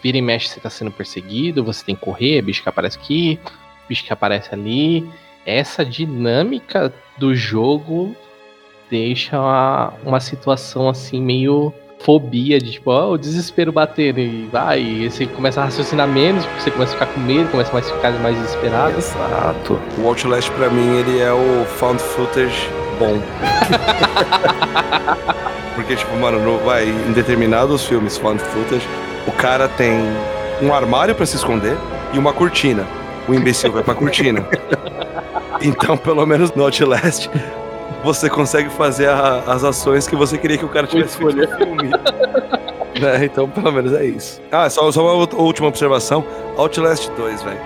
vira e mexe você tá sendo perseguido, você tem que correr, bicho que aparece aqui, bicho que aparece ali. Essa dinâmica do jogo deixa uma, uma situação assim meio fobia de tipo, ó, o desespero batendo e vai, e você começa a raciocinar menos, porque você começa a ficar com medo, começa mais a ficar mais desesperado. Exato. O Outlast pra mim ele é o found footage bom. Porque tipo, mano, no, vai em determinados filmes found footage, o cara tem um armário pra se esconder e uma cortina. O imbecil vai pra cortina. Então, pelo menos no Outlast, você consegue fazer a- as ações que você queria que o cara tivesse feito no filme. Né, Então, pelo menos é isso. Ah, só, só uma última observação. Outlast 2, velho.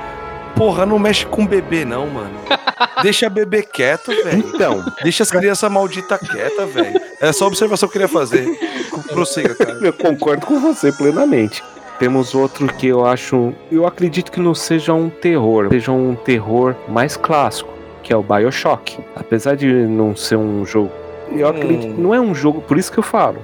Porra, não mexe com bebê, não, mano. Deixa bebê quieto, velho. Então, Deixa as crianças malditas quietas, velho. É só a observação que eu queria fazer. Prossiga, cara. eu concordo com você plenamente. Temos outro que eu acho. Eu acredito que não seja um terror, seja um terror mais clássico, que é o Bioshock. Apesar de não ser um jogo. Eu acredito que não é um jogo, por isso que eu falo.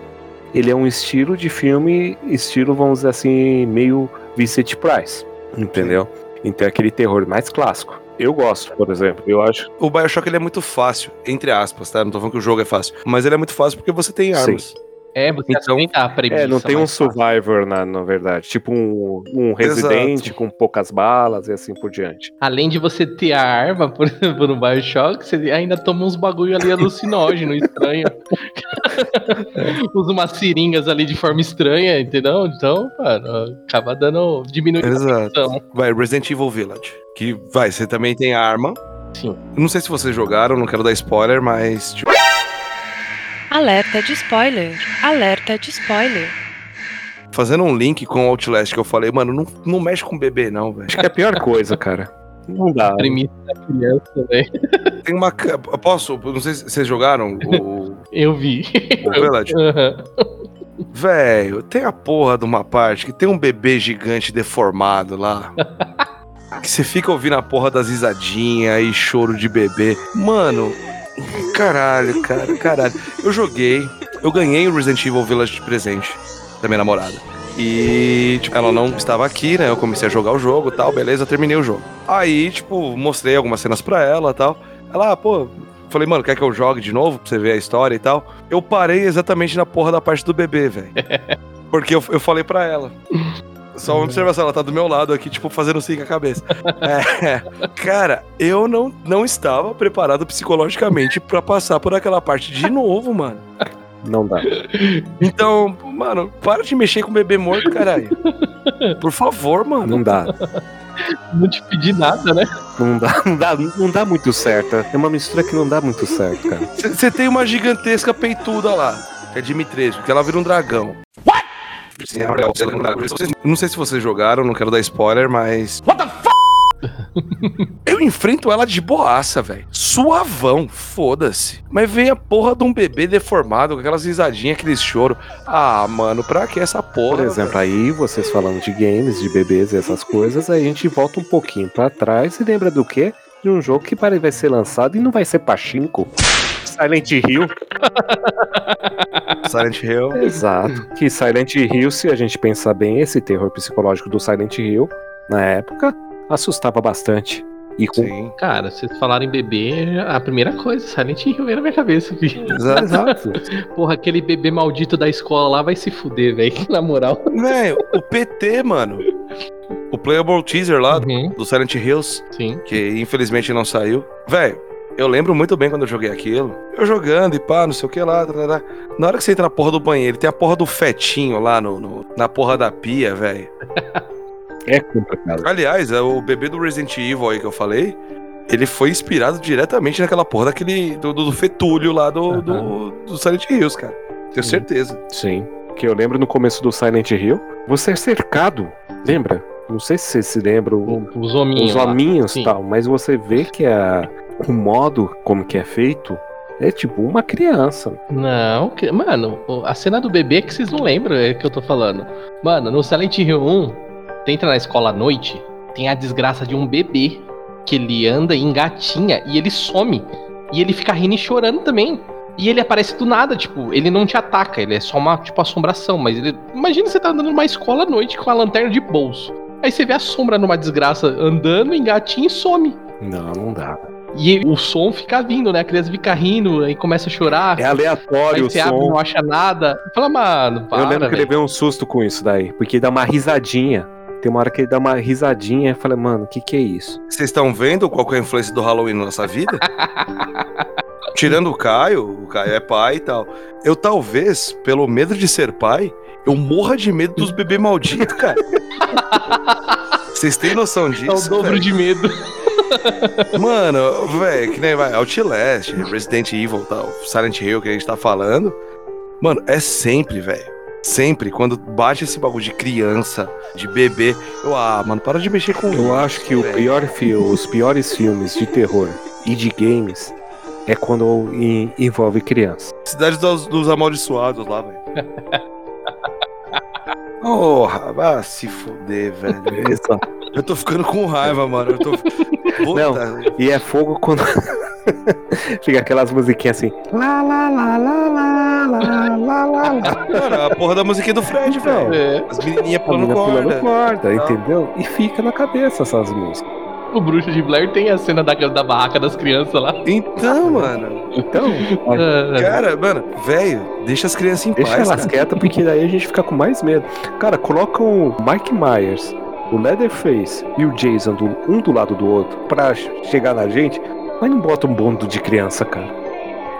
Ele é um estilo de filme, estilo, vamos dizer assim, meio Vincent Price. Entendeu? Então é aquele terror mais clássico. Eu gosto, por exemplo. Eu acho. O Bioshock ele é muito fácil, entre aspas, tá? Não tô falando que o jogo é fácil. Mas ele é muito fácil porque você tem armas. É, você Então, a premissa. É, não tem um survivor na, na verdade. Tipo um, um residente com poucas balas e assim por diante. Além de você ter a arma, por exemplo, no Bioshock, você ainda toma uns bagulho ali alucinógeno, estranho. Usa umas seringas ali de forma estranha, entendeu? Então, mano, acaba dando. diminuindo a Exato. tensão. Vai, Resident Evil Village. Que vai, você também tem arma. Sim. Não sei se vocês jogaram, não quero dar spoiler, mas. Tipo, Alerta de spoiler. Alerta de spoiler. fazendo um link com o Outlast que eu falei, mano, não, não mexe com bebê, não, velho. Acho que é a pior coisa, cara. Não dá. A premissa da criança, velho. Tem uma. Posso? Não sei se vocês jogaram o, Eu vi. o Village. Aham. Velho, tem a porra de uma parte que tem um bebê gigante deformado lá. que você fica ouvindo a porra das risadinhas e choro de bebê. Mano, caralho, cara, caralho. Eu joguei, eu ganhei o Resident Evil Village de presente da minha namorada. E, tipo, ela não estava aqui, né? Eu comecei a jogar o jogo e tal, beleza, terminei o jogo. Aí, tipo, mostrei algumas cenas pra ela e tal. Ela, ah, pô, falei, mano, quer que eu jogue de novo pra você ver a história e tal? Eu parei exatamente na porra da parte do bebê, velho. Porque eu, eu falei pra ela. Só uma observação, ela tá do meu lado aqui, tipo, fazendo assim com a cabeça. É, cara, eu não, não estava preparado psicologicamente pra passar por aquela parte de novo, mano. Não dá. Então, mano, para de mexer com o bebê morto, caralho. Por favor, mano. Não dá. Não te pedi nada, né? Não dá, não dá, não dá muito certo. É uma mistura que não dá muito certo, cara. Você tem uma gigantesca peituda lá, que é Dimitrescu, que ela vira um dragão. What? Não sei se vocês jogaram, não quero dar spoiler, mas. What the fuck? Eu enfrento ela de boaça, velho. Suavão, foda-se. Mas vem a porra de um bebê deformado, com aquelas risadinhas, aqueles choro. Ah, mano, pra que essa porra? Por exemplo, aí vocês falando de games, de bebês e essas coisas, aí a gente volta um pouquinho pra trás e lembra do quê? De um jogo que parece vai ser lançado e não vai ser pachinko. Silent Hill. Silent Hill. Exato. Que Silent Hill, se a gente pensar bem, esse terror psicológico do Silent Hill, na época, assustava bastante. E com Sim. Cara, se vocês falarem bebê, a primeira coisa, Silent Hill veio na minha cabeça. filho. Exato. Exato. Porra, aquele bebê maldito da escola lá vai se fuder, velho. Na moral. Velho, o PT, mano. Playable Teaser lá do- Uhum, do Silent Hills. sim. que infelizmente não saiu. Velho, eu lembro muito bem quando eu joguei aquilo. Eu jogando e pá, não sei o que lá. tarará. Na hora que você entra na porra do banheiro, tem a porra do fetinho lá no, no- na porra da pia, velho. É complicado. Aliás, é o bebê do Resident Evil aí que eu falei. Ele foi inspirado diretamente naquela porra daquele. do, do fetúlio lá do, do, do Silent Hills, cara. Tenho certeza. Sim. Que eu lembro no começo do Silent Hill, você é cercado. Lembra? Não sei se você se lembra. o- Os hominhos. os hominhos e tal, mas você vê que a, o modo como que é feito é tipo uma criança. Não, que- mano, a cena do bebê que vocês não lembram é que eu tô falando. Mano, no Silent Hill 1, você entra na escola à noite, tem a desgraça de um bebê que ele anda e engatinha e ele some. E ele fica rindo e chorando também. E ele aparece do nada, tipo, ele não te ataca, ele é só uma, tipo, assombração. Mas ele. Imagina você tá andando numa escola à noite com a lanterna de bolso. Aí você vê a sombra numa desgraça andando, engatinha e some. Não, não dá. E o som fica vindo, né? A criança fica rindo, aí começa a chorar. É aleatório Aí o você abre e som. não acha nada. Fala, mano, para, eu lembro que ele velho. levei um susto com isso daí, porque dá uma risadinha. Tem uma hora que ele dá uma risadinha e fala, mano, o que que é isso? Vocês estão vendo qual que é a influência do Halloween na nossa vida? Tirando o Caio, o Caio é pai e tal. Eu talvez, pelo medo de ser pai, eu morra de medo dos bebês malditos, cara. Vocês têm noção disso? É o dobro velho? de medo. Mano, velho, que nem vai. Outlast, Resident Evil tal, Silent Hill que a gente tá falando. Mano, é sempre, velho. Sempre, quando bate esse bagulho de criança, de bebê, eu, ah, mano, para de mexer com Eu acho que o velho. pior fi- os piores filmes de terror e de games é quando en- envolve criança. Cidade dos, dos amaldiçoados lá, velho. Oh, vai se fuder, velho. É eu tô ficando com raiva, mano. Eu tô. Não, e é fogo quando. Fica aquelas musiquinhas assim. Lá, lá, lá, lá, lá, lá, lá, lá. Cara, a porra da musiquinha do Fred, é. velho. É. As menininhas pulando corda. pulando corda, entendeu? E fica na cabeça essas músicas. O bruxo de Blair tem a cena da, da barraca das crianças lá. Então, mano. Então, Ah, Cara, mano, velho, deixa as crianças em deixa paz. elas cara. quietas, porque daí a gente fica com mais medo. Cara, coloca o Mike Myers, o Leatherface e o Jason do- um do lado do outro pra chegar na gente, mas não bota um bando de criança, cara.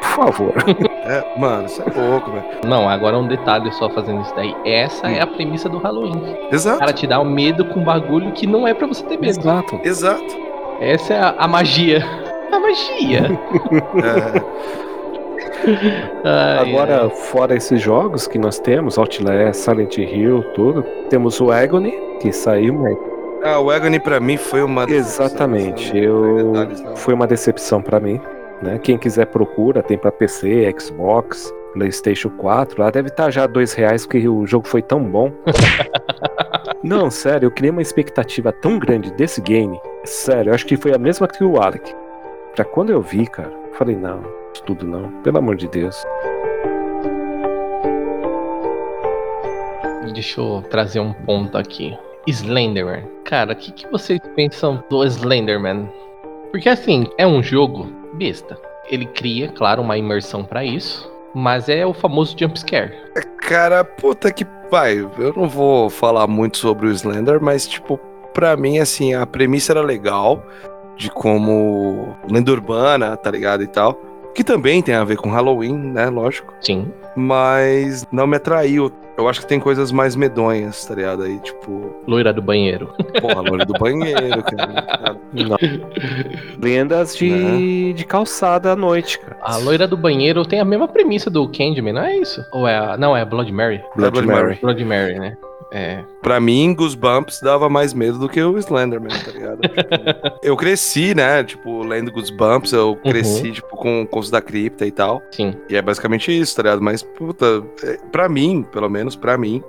Por favor. É, mano, isso é louco, velho. Não, agora um detalhe só fazendo isso daí. Essa é a premissa do Halloween. O Exato, cara te dá o medo com um bagulho que não é pra você ter medo. Exato. exato. Essa é a, a magia. A magia. É, Ai, Agora, fora esses jogos que nós temos, Outlast, Silent Hill, tudo, temos o Agony, que saiu, mas ah, o Agony pra mim foi uma. Exatamente. Eu detalhes, foi uma decepção pra mim, né? Quem quiser procura, tem pra PC, Xbox, PlayStation 4, lá deve estar já dois reais porque o jogo foi tão bom. Não, sério, eu criei uma expectativa tão grande desse game. Sério, eu acho que foi a mesma que o Alec. Pra quando eu vi, cara, eu falei não, isso tudo não, pelo amor de Deus. Deixa eu trazer um ponto aqui. Slenderman. Cara, o que, que vocês pensam do Slenderman? Porque assim, é um jogo besta. Ele cria, claro, uma imersão pra isso. Mas é o famoso jumpscare. Cara, puta que. Vai, eu não vou falar muito sobre o Slender, mas, tipo, pra mim, assim, a premissa era legal. De como lenda urbana, tá ligado? E tal. Que também tem a ver com Halloween, né? Lógico. Sim. Mas não me atraiu. Eu acho que tem coisas mais medonhas, tá ligado? Aí, tipo, Loira do banheiro. porra, loira do banheiro, cara. Não. Lendas de, de calçada à noite, cara. A loira do banheiro tem a mesma premissa do Candyman, não é isso? Ou é a... Não, é Blood Mary. Blood Blood Mary. Mary. Blood Mary, né? É. Pra mim, Goosebumps dava mais medo do que o Slenderman, tá ligado? Tipo, eu cresci, né? Tipo, lendo Goosebumps, eu cresci, tipo, com Contos da Cripta e tal. Sim. E é basicamente isso, tá ligado? Mas, puta, é, pra mim, pelo menos pra mim,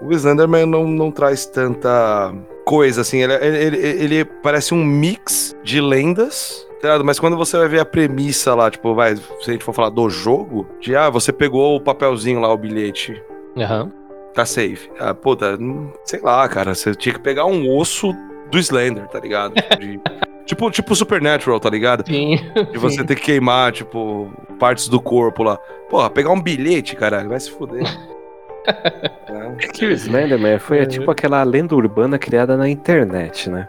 o Slenderman não, não traz tanta coisa, assim. Ele, ele, ele- ele parece um mix de lendas, tá ligado? Mas quando você vai ver a premissa lá, tipo, vai, se a gente for falar do jogo, de, ah, você pegou o papelzinho lá, o bilhete, Aham. Tá safe. Ah, puta, não- sei lá, cara, você tinha que pegar um osso do Slender, tá ligado? De- tipo, tipo Supernatural, tá ligado? Sim. De você ter que queimar, tipo, partes do corpo lá. Porra, pegar um bilhete, caralho, vai se fuder. É. É que o Slenderman foi É. tipo aquela lenda urbana criada na internet, né?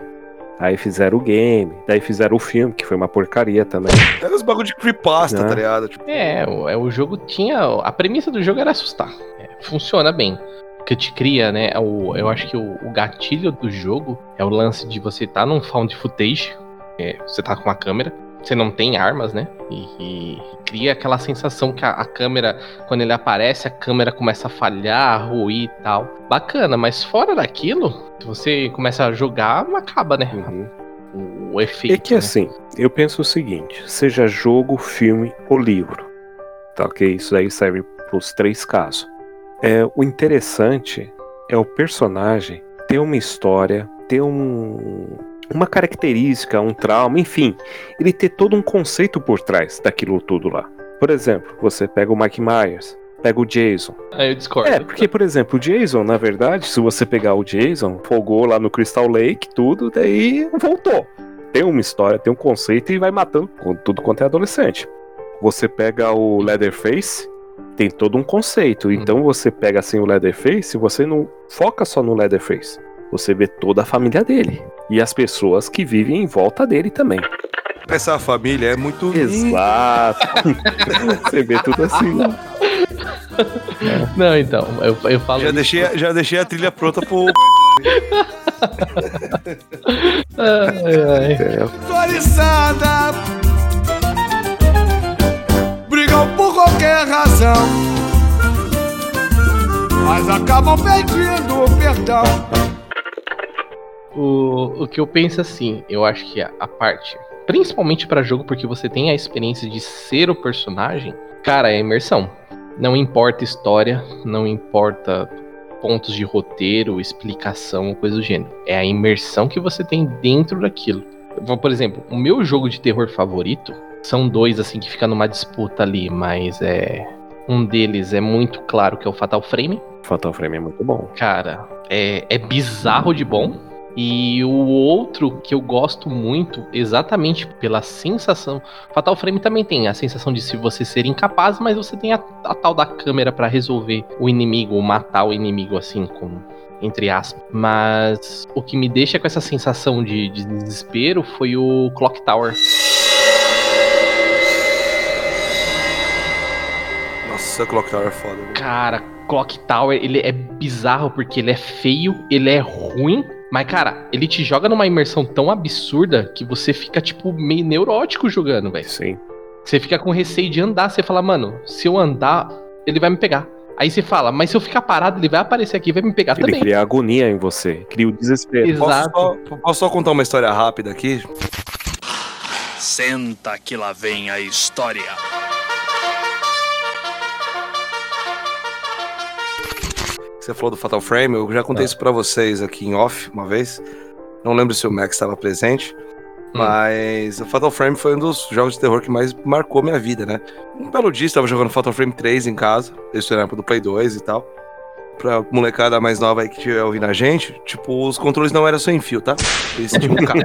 Aí fizeram o game, daí fizeram o filme, que foi uma porcaria também. É os bagulho de creepypasta, Né? tá ligado? Tipo, É, o, é, o jogo tinha. A premissa do jogo era assustar. Funciona bem. Que te cria, né? é O, eu acho que o, o gatilho do jogo é o lance de você estar num found footage. é, você tá com uma câmera. Você não tem armas, né? E, e cria aquela sensação que a, a câmera, quando ele aparece, a câmera começa a falhar, a ruir e tal. Bacana, mas fora daquilo, se você começa a jogar, não acaba, né? O, o efeito. É que né? assim, eu penso o seguinte: seja jogo, filme ou livro. Tá ok? Isso aí serve pros três casos. É, o interessante é o personagem ter uma história, ter um, uma característica, um trauma, enfim, ele ter todo um conceito por trás daquilo tudo lá. Por exemplo, você pega o Mike Myers, pega o Jason. Aí eu discordo. É, porque, por exemplo, o Jason, na verdade, se você pegar o Jason, folgou lá no Crystal Lake, tudo, daí voltou. Tem uma história, tem um conceito e vai matando com tudo quanto é adolescente. Você pega o Leatherface, tem todo um conceito. Então você pega assim o Leatherface, você não foca só no Leatherface. Você vê toda a família dele. E as pessoas que vivem em volta dele também. essa família é muito. Exato. você vê tudo assim, né? Não, então, eu, eu falo. Já isso- deixei, já deixei a trilha pronta pro. Ai, ai. É, Atualizada. Brigam por qualquer razão. Mas acabam pedindo perdão. O, o que eu penso assim, eu acho que a, a parte, principalmente pra jogo, porque você tem a experiência de ser o personagem, cara, é imersão. Não importa história, não importa pontos de roteiro, explicação, coisa do gênero. É a imersão que você tem dentro daquilo. Por exemplo, o meu jogo de terror favorito são dois assim que ficam numa disputa ali, mas é um deles é muito claro que é o Fatal Frame. Fatal Frame é muito bom. Cara, é, é bizarro de bom. E o outro que eu gosto muito, exatamente pela sensação. Fatal Frame também tem a sensação de se você ser incapaz, mas você tem a, a tal da câmera pra resolver o inimigo, ou matar o inimigo, assim, com, entre aspas. Mas o que me deixa com essa sensação de, de desespero foi o Clock Tower. Nossa, Clock Tower é foda. Cara, Clock Tower, ele é bizarro porque ele é feio, ele é ruim, mas cara, ele te joga numa imersão tão absurda que você fica tipo meio neurótico jogando, velho. Sim. Você fica com receio de andar, você fala, mano, se eu andar, ele vai me pegar. Aí você fala, mas se eu ficar parado, ele vai aparecer aqui e vai me pegar Ele também. cria agonia em você, cria o desespero. Exato. Posso só, posso só contar uma história rápida aqui? Senta que lá vem a história. Você falou do Fatal Frame, eu já contei Ah. isso pra vocês aqui em off uma vez. Não lembro se o Max estava presente. Hum. Mas o Fatal Frame foi um dos jogos de terror que mais marcou minha vida, né? Um belo dia, estava jogando Fatal Frame 3 em casa. Isso era do Play 2 e tal. Pra molecada mais nova aí que estiver ouvindo a gente, tipo, os controles não eram sem fio, tá? Eles tinham um cabo.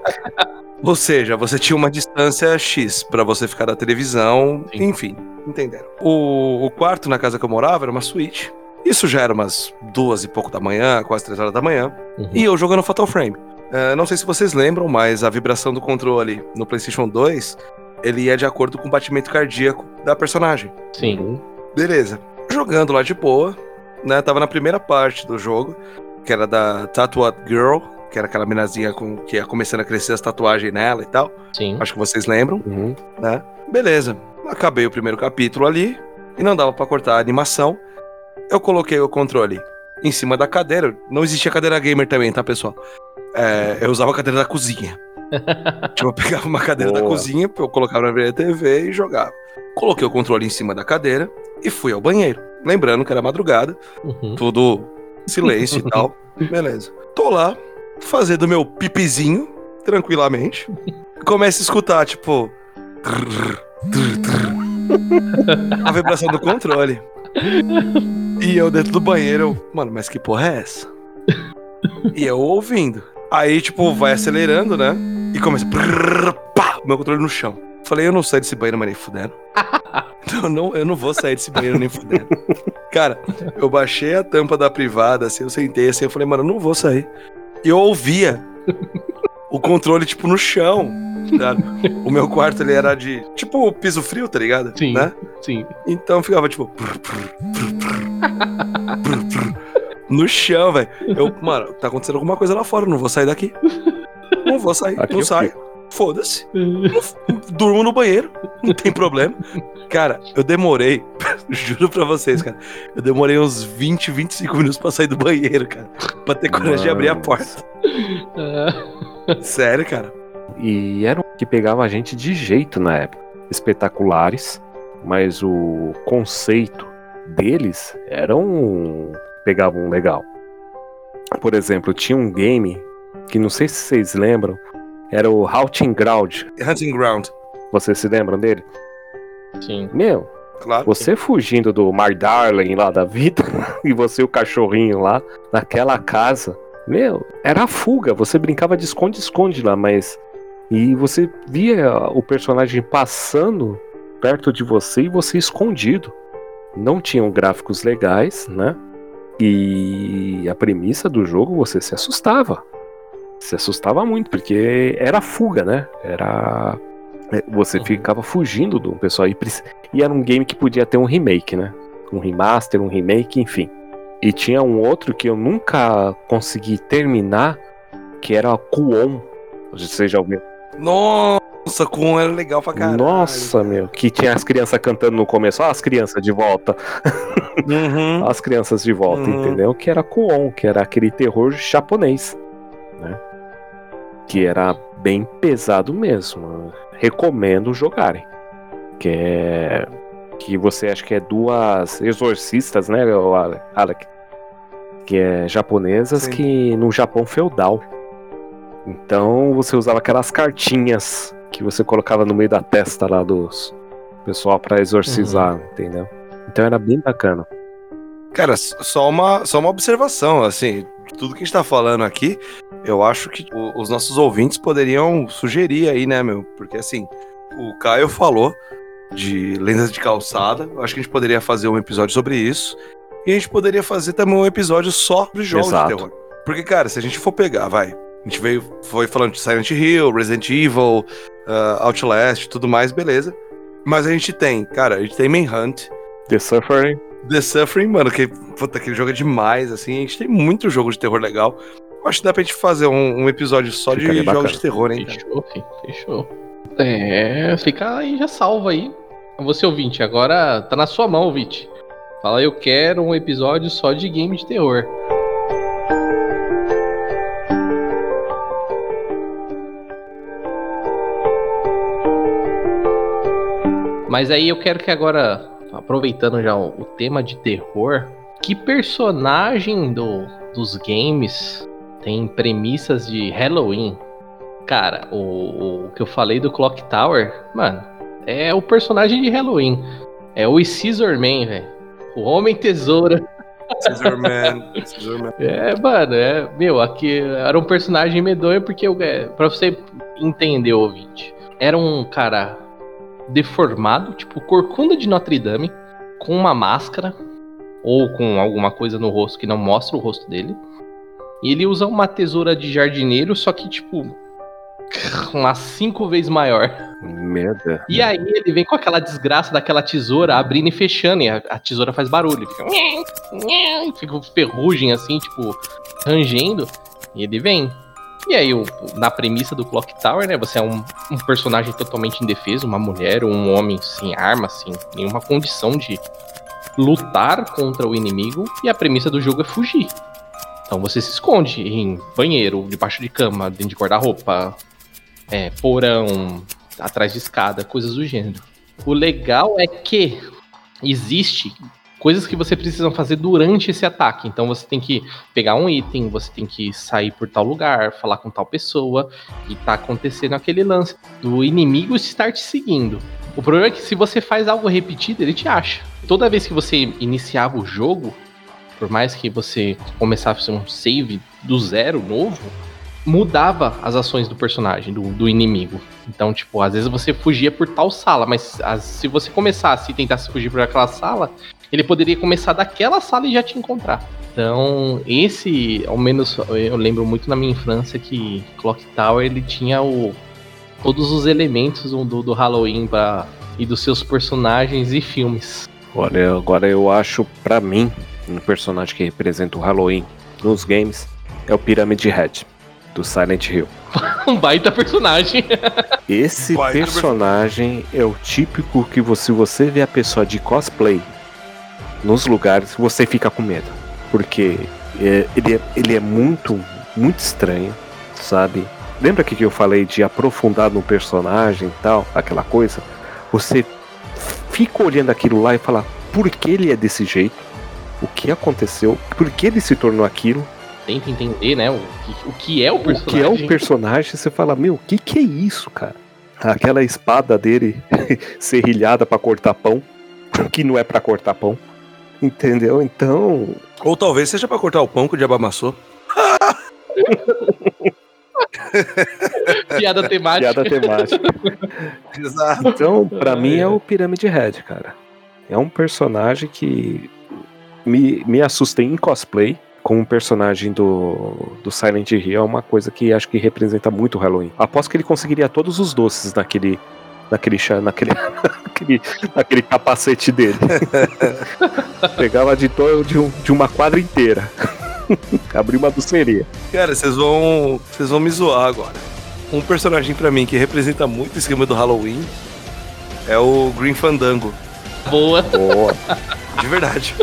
Ou seja, você tinha uma distância X pra você ficar da televisão, Sim. enfim, entenderam. O, o quarto na casa que eu morava era uma suíte. Isso já era umas duas e pouco da manhã, quase três horas da manhã. Uhum. E eu jogando Fatal Frame. É, não sei se vocês lembram, mas a vibração do controle no PlayStation 2 ele é de acordo com o batimento cardíaco da personagem. Sim. Beleza. Jogando lá de boa, né? Tava na primeira parte do jogo, que era da Tattooed Girl, que era aquela minazinha com, que ia começando a crescer as tatuagens nela e tal. Sim. Acho que vocês lembram, Uhum. né? Beleza. Acabei o primeiro capítulo ali e não dava pra cortar a animação. Eu coloquei o controle em cima da cadeira. Não existia cadeira gamer também, tá, pessoal? É, eu usava a cadeira da cozinha. tipo, eu pegava uma cadeira da Boa. cozinha, eu colocava na minha TV e jogava. Coloquei o controle em cima da cadeira e fui ao banheiro. Lembrando que era madrugada, Uhum. tudo silêncio e tal. Beleza. Tô lá, fazendo meu pipizinho, tranquilamente. Começo a escutar, tipo. trrr, trrr, trrr. A vibração do controle. E eu dentro do banheiro, eu, mano, mas que porra é essa? E eu ouvindo. Aí, tipo, vai acelerando, né? E começa. prrr, pá, meu controle no chão. Falei, eu não saio desse banheiro, mas nem fudendo. Eu não, eu não vou sair desse banheiro nem fudendo. Cara, eu baixei a tampa da privada, assim, eu sentei assim, eu falei, mano, eu não vou sair. E eu ouvia o controle, tipo, no chão. sabe? O meu quarto, ele era de, tipo, piso frio, tá ligado? Sim. Né? Sim. Então ficava, tipo... prr, prr, prr, no chão, velho. Eu, mano, tá acontecendo alguma coisa lá fora, não vou sair daqui. Não vou sair, Aqui não saio. Foda-se. Durmo no banheiro, não tem problema. Cara, eu demorei, juro pra vocês, cara. Eu demorei uns 20, 25 minutos pra sair do banheiro, cara. Pra ter coragem de abrir a porta. Ah, Sério, cara. E era um que pegava a gente de jeito na época. Espetaculares, mas o conceito deles era um. pegavam legal. Por exemplo, tinha um game que não sei se vocês lembram, era o Haunting Ground. Hunting Ground, Vocês se lembram dele? sim. Meu, claro. você fugindo do Mar Darling lá da vida e você o cachorrinho lá naquela casa. Meu, era a fuga. Você brincava de esconde-esconde lá, mas. E você via o personagem passando perto de você e você escondido. Não tinham gráficos legais, né? E a premissa do jogo você se assustava. Se assustava muito, porque era fuga, né? Era. é, Você ficava fugindo do pessoal. E e era um game que podia ter um remake, né? Um remaster, um remake, enfim. E tinha um outro que eu nunca consegui terminar, que era Kuon. Você já ouviu? Nossa, com era legal pra caralho. Nossa, meu. Que tinha as crianças cantando no começo. Ó, as crianças de volta. Uhum. As crianças de volta, Uhum. entendeu? Que era Kuon, que era aquele terror japonês, né? Que era bem pesado mesmo. Recomendo jogarem. Que é. Que você acha que é duas exorcistas, né, Alec? que é japonesas, Sim. que no Japão feudal. Então você usava aquelas cartinhas que você colocava no meio da testa lá dos pessoal pra exorcizar, entendeu? Então era bem bacana. Cara, só uma, só uma observação, assim, tudo que a gente tá falando aqui, eu acho que o- os nossos ouvintes poderiam sugerir aí, né, meu? Porque assim, o Caio falou de lendas de calçada, eu acho que a gente poderia fazer um episódio sobre isso, e a gente poderia fazer também um episódio só de jogos Exato. de terror. Porque, cara, se a gente for pegar, vai, a gente veio, foi falando de Silent Hill, Resident Evil, ah, Outlast, tudo mais, beleza. Mas a gente tem, cara, a gente tem Manhunt, The Suffering. The Suffering, mano, que puta, aquele jogo é demais, assim. A gente tem muito jogo de terror legal. Eu acho que dá pra gente fazer um, um episódio só de Ficaria jogos bacana. de terror, hein? cara? Fechou, filho. Fechou. É, fica aí, já salva aí. Você, ouvinte, agora tá na sua mão, ouvinte. Fala, eu quero um episódio só de game de terror. Mas aí eu quero que agora, aproveitando já o, o tema de terror, que personagem do, dos games tem premissas de Halloween? Cara, o, o que eu falei do Clock Tower, mano, é o personagem de Halloween. É o Scissor Man, velho. O Homem Tesoura. Scissorman, Scissorman. É, mano, é. Meu, aqui era um personagem medonho porque, eu, é, pra você entender, ouvinte, era um cara deformado, tipo corcunda de Notre Dame, com uma máscara ou com alguma coisa no rosto que não mostra o rosto dele. E ele usa uma tesoura de jardineiro, só que, tipo, umas cinco vezes maior. Merda. E aí ele vem com aquela desgraça daquela tesoura abrindo e fechando, e a, a tesoura faz barulho. Fica, fica ferrugem assim, tipo, rangendo. E ele vem. E aí, o- na premissa do Clock Tower, né? Você é um, um personagem totalmente indefeso, uma mulher ou um homem sem arma, sem nenhuma condição de lutar contra o inimigo. E a premissa do jogo é fugir. Então você se esconde em banheiro, debaixo de cama, dentro de guarda-roupa, é, porão, atrás de escada, coisas do gênero. O legal é que existe coisas que você precisa fazer durante esse ataque. Então você tem que pegar um item, você tem que sair por tal lugar, falar com tal pessoa, e tá acontecendo aquele lance do inimigo estar te seguindo. O problema é que se você faz algo repetido, ele te acha. Toda vez que você iniciava o jogo, por mais que você começasse um save do zero novo, mudava as ações do personagem, do, do inimigo. Então, tipo, às vezes você fugia por tal sala, mas as- se você começasse e tentasse fugir por aquela sala, ele poderia começar daquela sala e já te encontrar. Então, esse, ao menos eu lembro muito na minha infância que Clock Tower ele tinha o, todos os elementos do, do Halloween pra, e dos seus personagens e filmes. Olha, agora eu acho, pra mim, um personagem que representa o Halloween nos games é o Pyramid Head, do Silent Hill. Um baita personagem. Esse Baita personagem é o típico que você, se você vê a pessoa de cosplay nos lugares, você fica com medo. Porque é, ele, é, ele é muito, muito estranho, sabe? Lembra que eu falei de aprofundar no personagem e tal, aquela coisa? Você fica olhando aquilo lá e fala, por que ele é desse jeito? O que aconteceu? Por que ele se tornou aquilo? Tenta entender, né, o que, o que é o O personagem. que é o personagem? Você fala, meu, o que, que é isso, cara? Aquela espada dele serrilhada pra cortar pão, que não é pra cortar pão. Entendeu? Então, Ou talvez seja pra cortar o pão que o diabo amassou. Piada temática. piada temática. Exato. Então, pra mim é o Pyramid Head, cara. É um personagem que me, me assustei em cosplay. Com um personagem do, do Silent Hill é uma coisa que acho que representa muito o Halloween. Aposto que ele conseguiria todos os doces naquele. Naquele, chá- naquele, naquele, naquele capacete dele. Pegava de, to, de, um- de uma quadra inteira. Abriu uma doceria. Cara, vocês vão. Vocês vão me zoar agora. Um personagem pra mim que representa muito o esquema do Halloween é o Green Fandango. Boa, Boa. De verdade.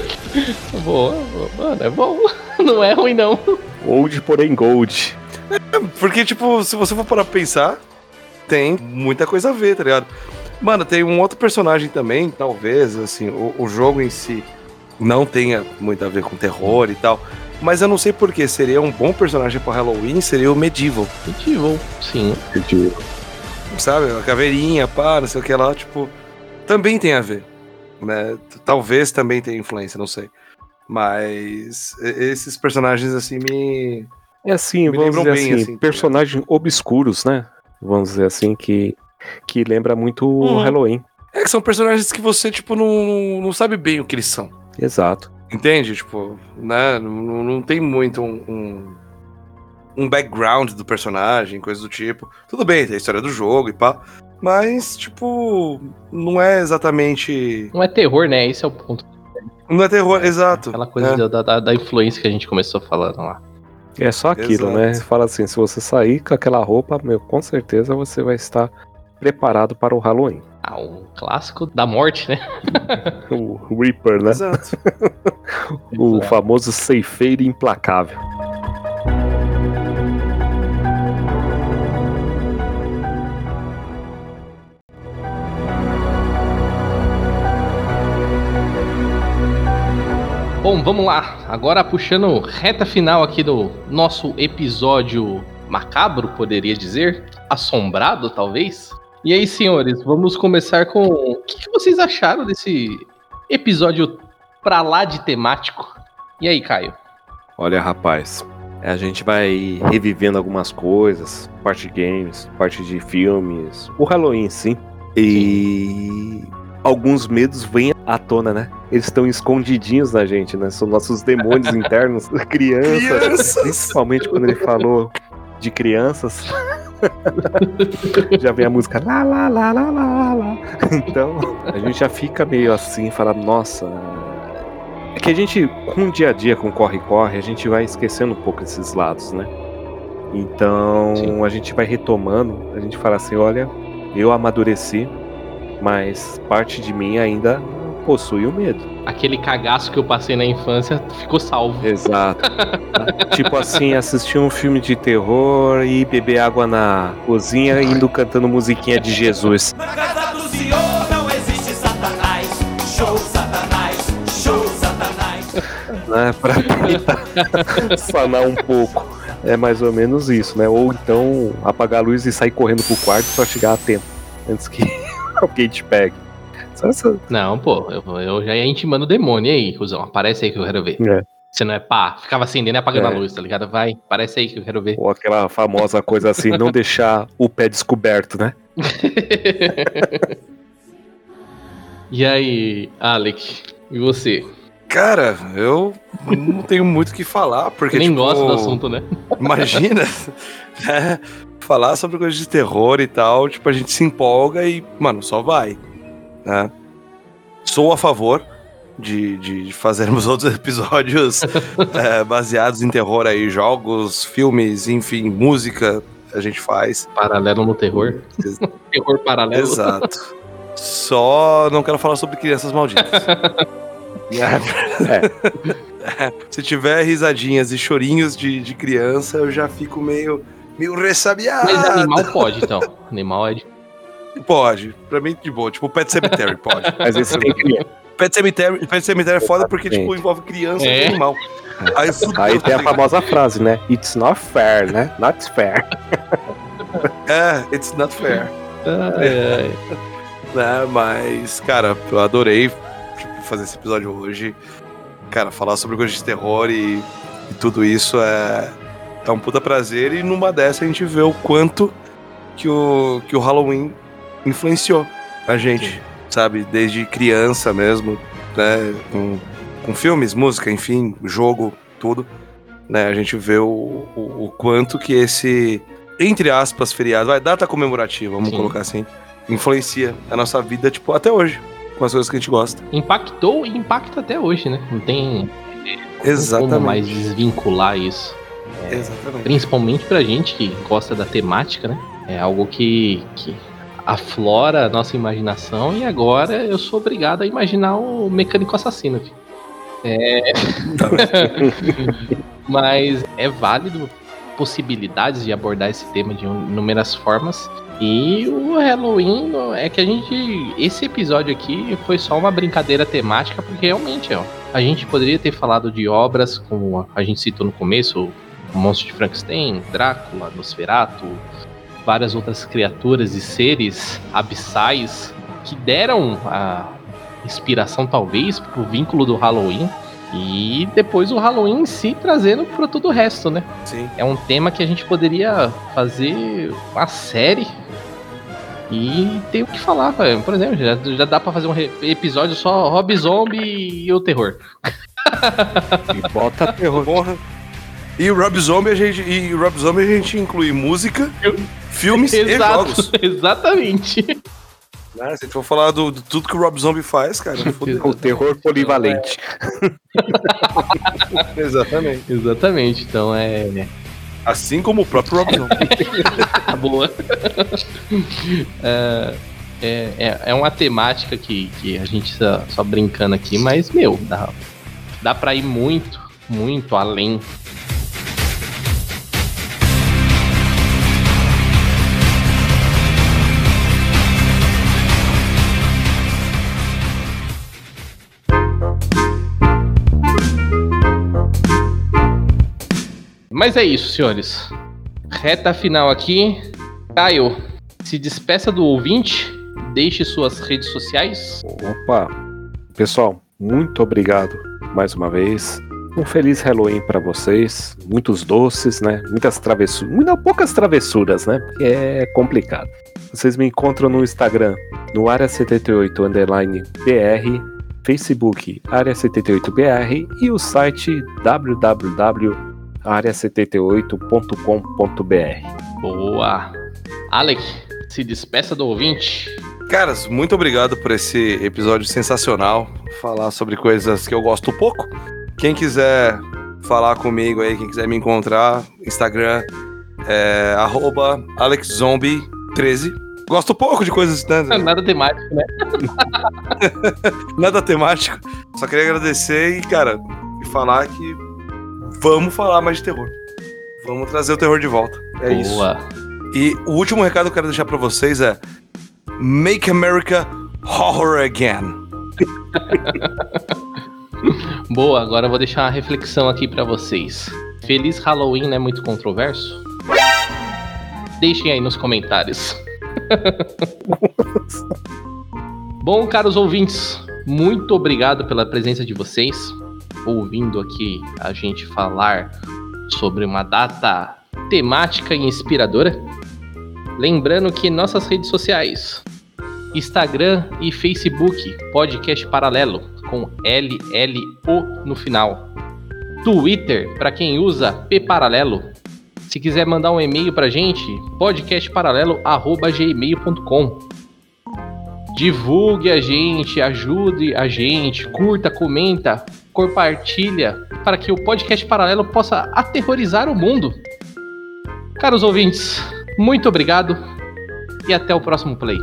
boa, boa. Mano, é bom. Não é ruim, não. Old, porém gold. Porque, tipo, se você for parar pra pensar, tem muita coisa a ver, tá ligado? Mano, tem um outro personagem também, talvez, assim, o, o jogo em si não tenha muito a ver com terror e tal. Mas eu não sei por que seria um bom personagem pro Halloween, seria o Medieval. Medieval, sim. Medieval. Sabe? A caveirinha, pá, não sei o que lá, tipo. Também tem a ver. Né? Talvez também tenha influência, não sei. Mas esses personagens, assim, me. É assim, Me vamos lembram dizer bem, assim, assim, personagens obscuros, né? Vamos dizer assim, que, que lembra muito o Uhum. Halloween. É que são personagens que você, tipo, não, não sabe bem o que eles são. Exato. Entende? Tipo, né? Não, não tem muito um, um, um background do personagem, coisa do tipo. Tudo bem, tem a história do jogo e pá. Mas, tipo, não é exatamente. Não é terror, né? Esse é o ponto. Não é terror, exato. Aquela coisa É. da, da, da influência que a gente começou falando lá. É só aquilo, Exato. né? Fala assim, se você sair com aquela roupa, meu, com certeza você vai estar preparado para o Halloween. Ah, um clássico da morte, né? O Reaper, né? Exato. O Exato. famoso ceifeiro implacável. Bom, vamos lá. Agora puxando reta final aqui do nosso episódio macabro, poderia dizer. Assombrado, talvez. E aí, senhores, vamos começar com. O que, vocês acharam desse episódio pra lá de temático? E aí, Caio? Olha, rapaz, a gente vai revivendo algumas coisas, parte de games, parte de filmes, o Halloween sim. E alguns medos vêm à tona, né? Eles estão escondidinhos na gente, né? São nossos demônios internos, crianças. Crianças! Principalmente quando ele falou de crianças. já vem a música lá, lá, lá, lá, lá, lá. Então, a gente já fica meio assim, fala, nossa. É que a gente, com o dia a dia, com corre-corre, a gente vai esquecendo um pouco esses lados, né? Então, Sim. a gente vai retomando, a gente fala assim, olha, eu amadureci, mas parte de mim ainda possui o medo. Aquele cagaço que eu passei na infância ficou salvo. Exato. tipo assim, assistir um filme de terror e beber água na cozinha indo cantando musiquinha de Jesus. Na casa do senhor não existe satanás. Show satanás, show satanás. Né, pra tentar sanar um pouco. É mais ou menos isso, né? Ou então apagar a luz e sair correndo pro quarto pra chegar a tempo. Antes que te pegue. Só essa... Não, pô, eu, eu já ia intimando o demônio. E aí, cuzão? Aparece aí que eu quero ver. É. Você não é pá, ficava acendendo e apagando É. a luz, tá ligado? Vai, aparece aí que eu quero ver. Ou aquela famosa coisa assim, não deixar o pé descoberto, né? e aí, Alec, e você? Cara, eu não tenho muito o que falar, porque. Nem tipo, gosta do assunto, né? Imagina, né? Falar sobre coisas de terror e tal, tipo, a gente se empolga e, mano, só vai. Né? Sou a favor de, de fazermos outros episódios é, baseados em terror aí, jogos, filmes, enfim, música a gente faz. Paralelo no terror. terror paralelo. Exato. Só não quero falar sobre crianças malditas. É. Se tiver risadinhas e chorinhos de, de criança, eu já fico meio, meio ressabiado. Mas animal pode, então. Animal é de... Pode, pra mim de boa. Tipo, Pet Cemetery pode. Mas esse tem criança. Pet Cemetery, Pet Cemetery é foda porque, tipo, envolve criança É. e animal. Aí, fudeu, Aí tem a tá famosa frase, né? It's not fair, né? Not fair. É, it's not fair. Ai, ai. né? Mas, cara, eu adorei tipo, fazer esse episódio hoje. Cara, falar sobre coisas de terror e, e tudo isso é, é um puta prazer. E numa dessa a gente vê o quanto que o, que o Halloween influenciou a gente, sabe? Desde criança mesmo, né? Com, com filmes, música, enfim, jogo, tudo. Né? A gente vê o, o, o quanto que esse, entre aspas, feriado, vai, data comemorativa, vamos Sim. colocar assim, influencia a nossa vida, tipo, até hoje, com as coisas que a gente gosta. Impactou e impacta até hoje, né? Não tem Exatamente. como mais desvincular isso. Exatamente. Principalmente pra gente que gosta da temática, né? É algo que, que aflora a nossa imaginação e agora eu sou obrigado a imaginar o mecânico assassino. filho. É... Mas é válido possibilidades de abordar esse tema de inúmeras formas. E o Halloween é que a gente. Esse episódio aqui foi só uma brincadeira temática, porque realmente, ó, a gente poderia ter falado de obras como a gente citou no começo, o Monstro de Frankenstein, Drácula, Nosferatu, várias outras criaturas e seres abissais que deram a inspiração, talvez, pro vínculo do Halloween. E depois o Halloween em si trazendo para todo o resto, né? Sim. É um tema que a gente poderia fazer uma série e tem o que falar, velho. Por exemplo, já, já dá pra fazer um episódio só Rob Zombie e o terror. E bota terror. Porra. E o Rob Zombie a gente, e o Rob Zombie a gente inclui música, filmes e jogos. exatamente. Né? Se a gente for falar do, de tudo que o Rob Zombie faz, cara. O terror polivalente. Exatamente. Exatamente. Então é. Assim como o próprio Rob Zombie. Boa. é, é, é- é uma temática que, que a gente só, só brincando aqui, mas, meu, dá, dá pra ir muito, muito além. Mas é isso, senhores. Reta final aqui. Caio, se despeça do ouvinte, deixe suas redes sociais. Opa! Pessoal, muito obrigado mais uma vez. Um feliz Halloween para vocês. Muitos doces, né? Muitas travessuras. Muitas poucas travessuras, né? Porque é complicado. Vocês me encontram no Instagram, no Área 78 underline BR, Facebook Área 78BR e o site www.area78.com.br. Boa. Alec, se despeça do ouvinte. Caras, muito obrigado por esse episódio sensacional. Falar sobre coisas que eu gosto pouco. Quem quiser falar comigo aí, quem quiser me encontrar, Instagram é arroba AlexZombie13. Gosto pouco de coisas, né? Nada temático, né? Nada temático. Só queria agradecer e, cara, e falar que vamos falar mais de terror. Vamos trazer o terror de volta. É isso. Boa. E o último recado que eu quero deixar pra vocês é Make America Horror Again. Boa, agora eu vou deixar uma reflexão aqui pra vocês. Feliz Halloween não é muito controverso? Deixem aí nos comentários. Bom, caros ouvintes, muito obrigado pela presença de vocês, ouvindo aqui a gente falar sobre uma data temática e inspiradora. Lembrando que nossas redes sociais, Instagram e Facebook, podcast paralelo, com LLO no final. Twitter, para quem usa P paralelo. Se quiser mandar um e-mail pra gente, podcastparalelo@gmail.com. Divulgue a gente, ajude a gente, curta, comenta, compartilha, para que o podcast paralelo possa aterrorizar o mundo. Caros ouvintes, muito obrigado e até o próximo play.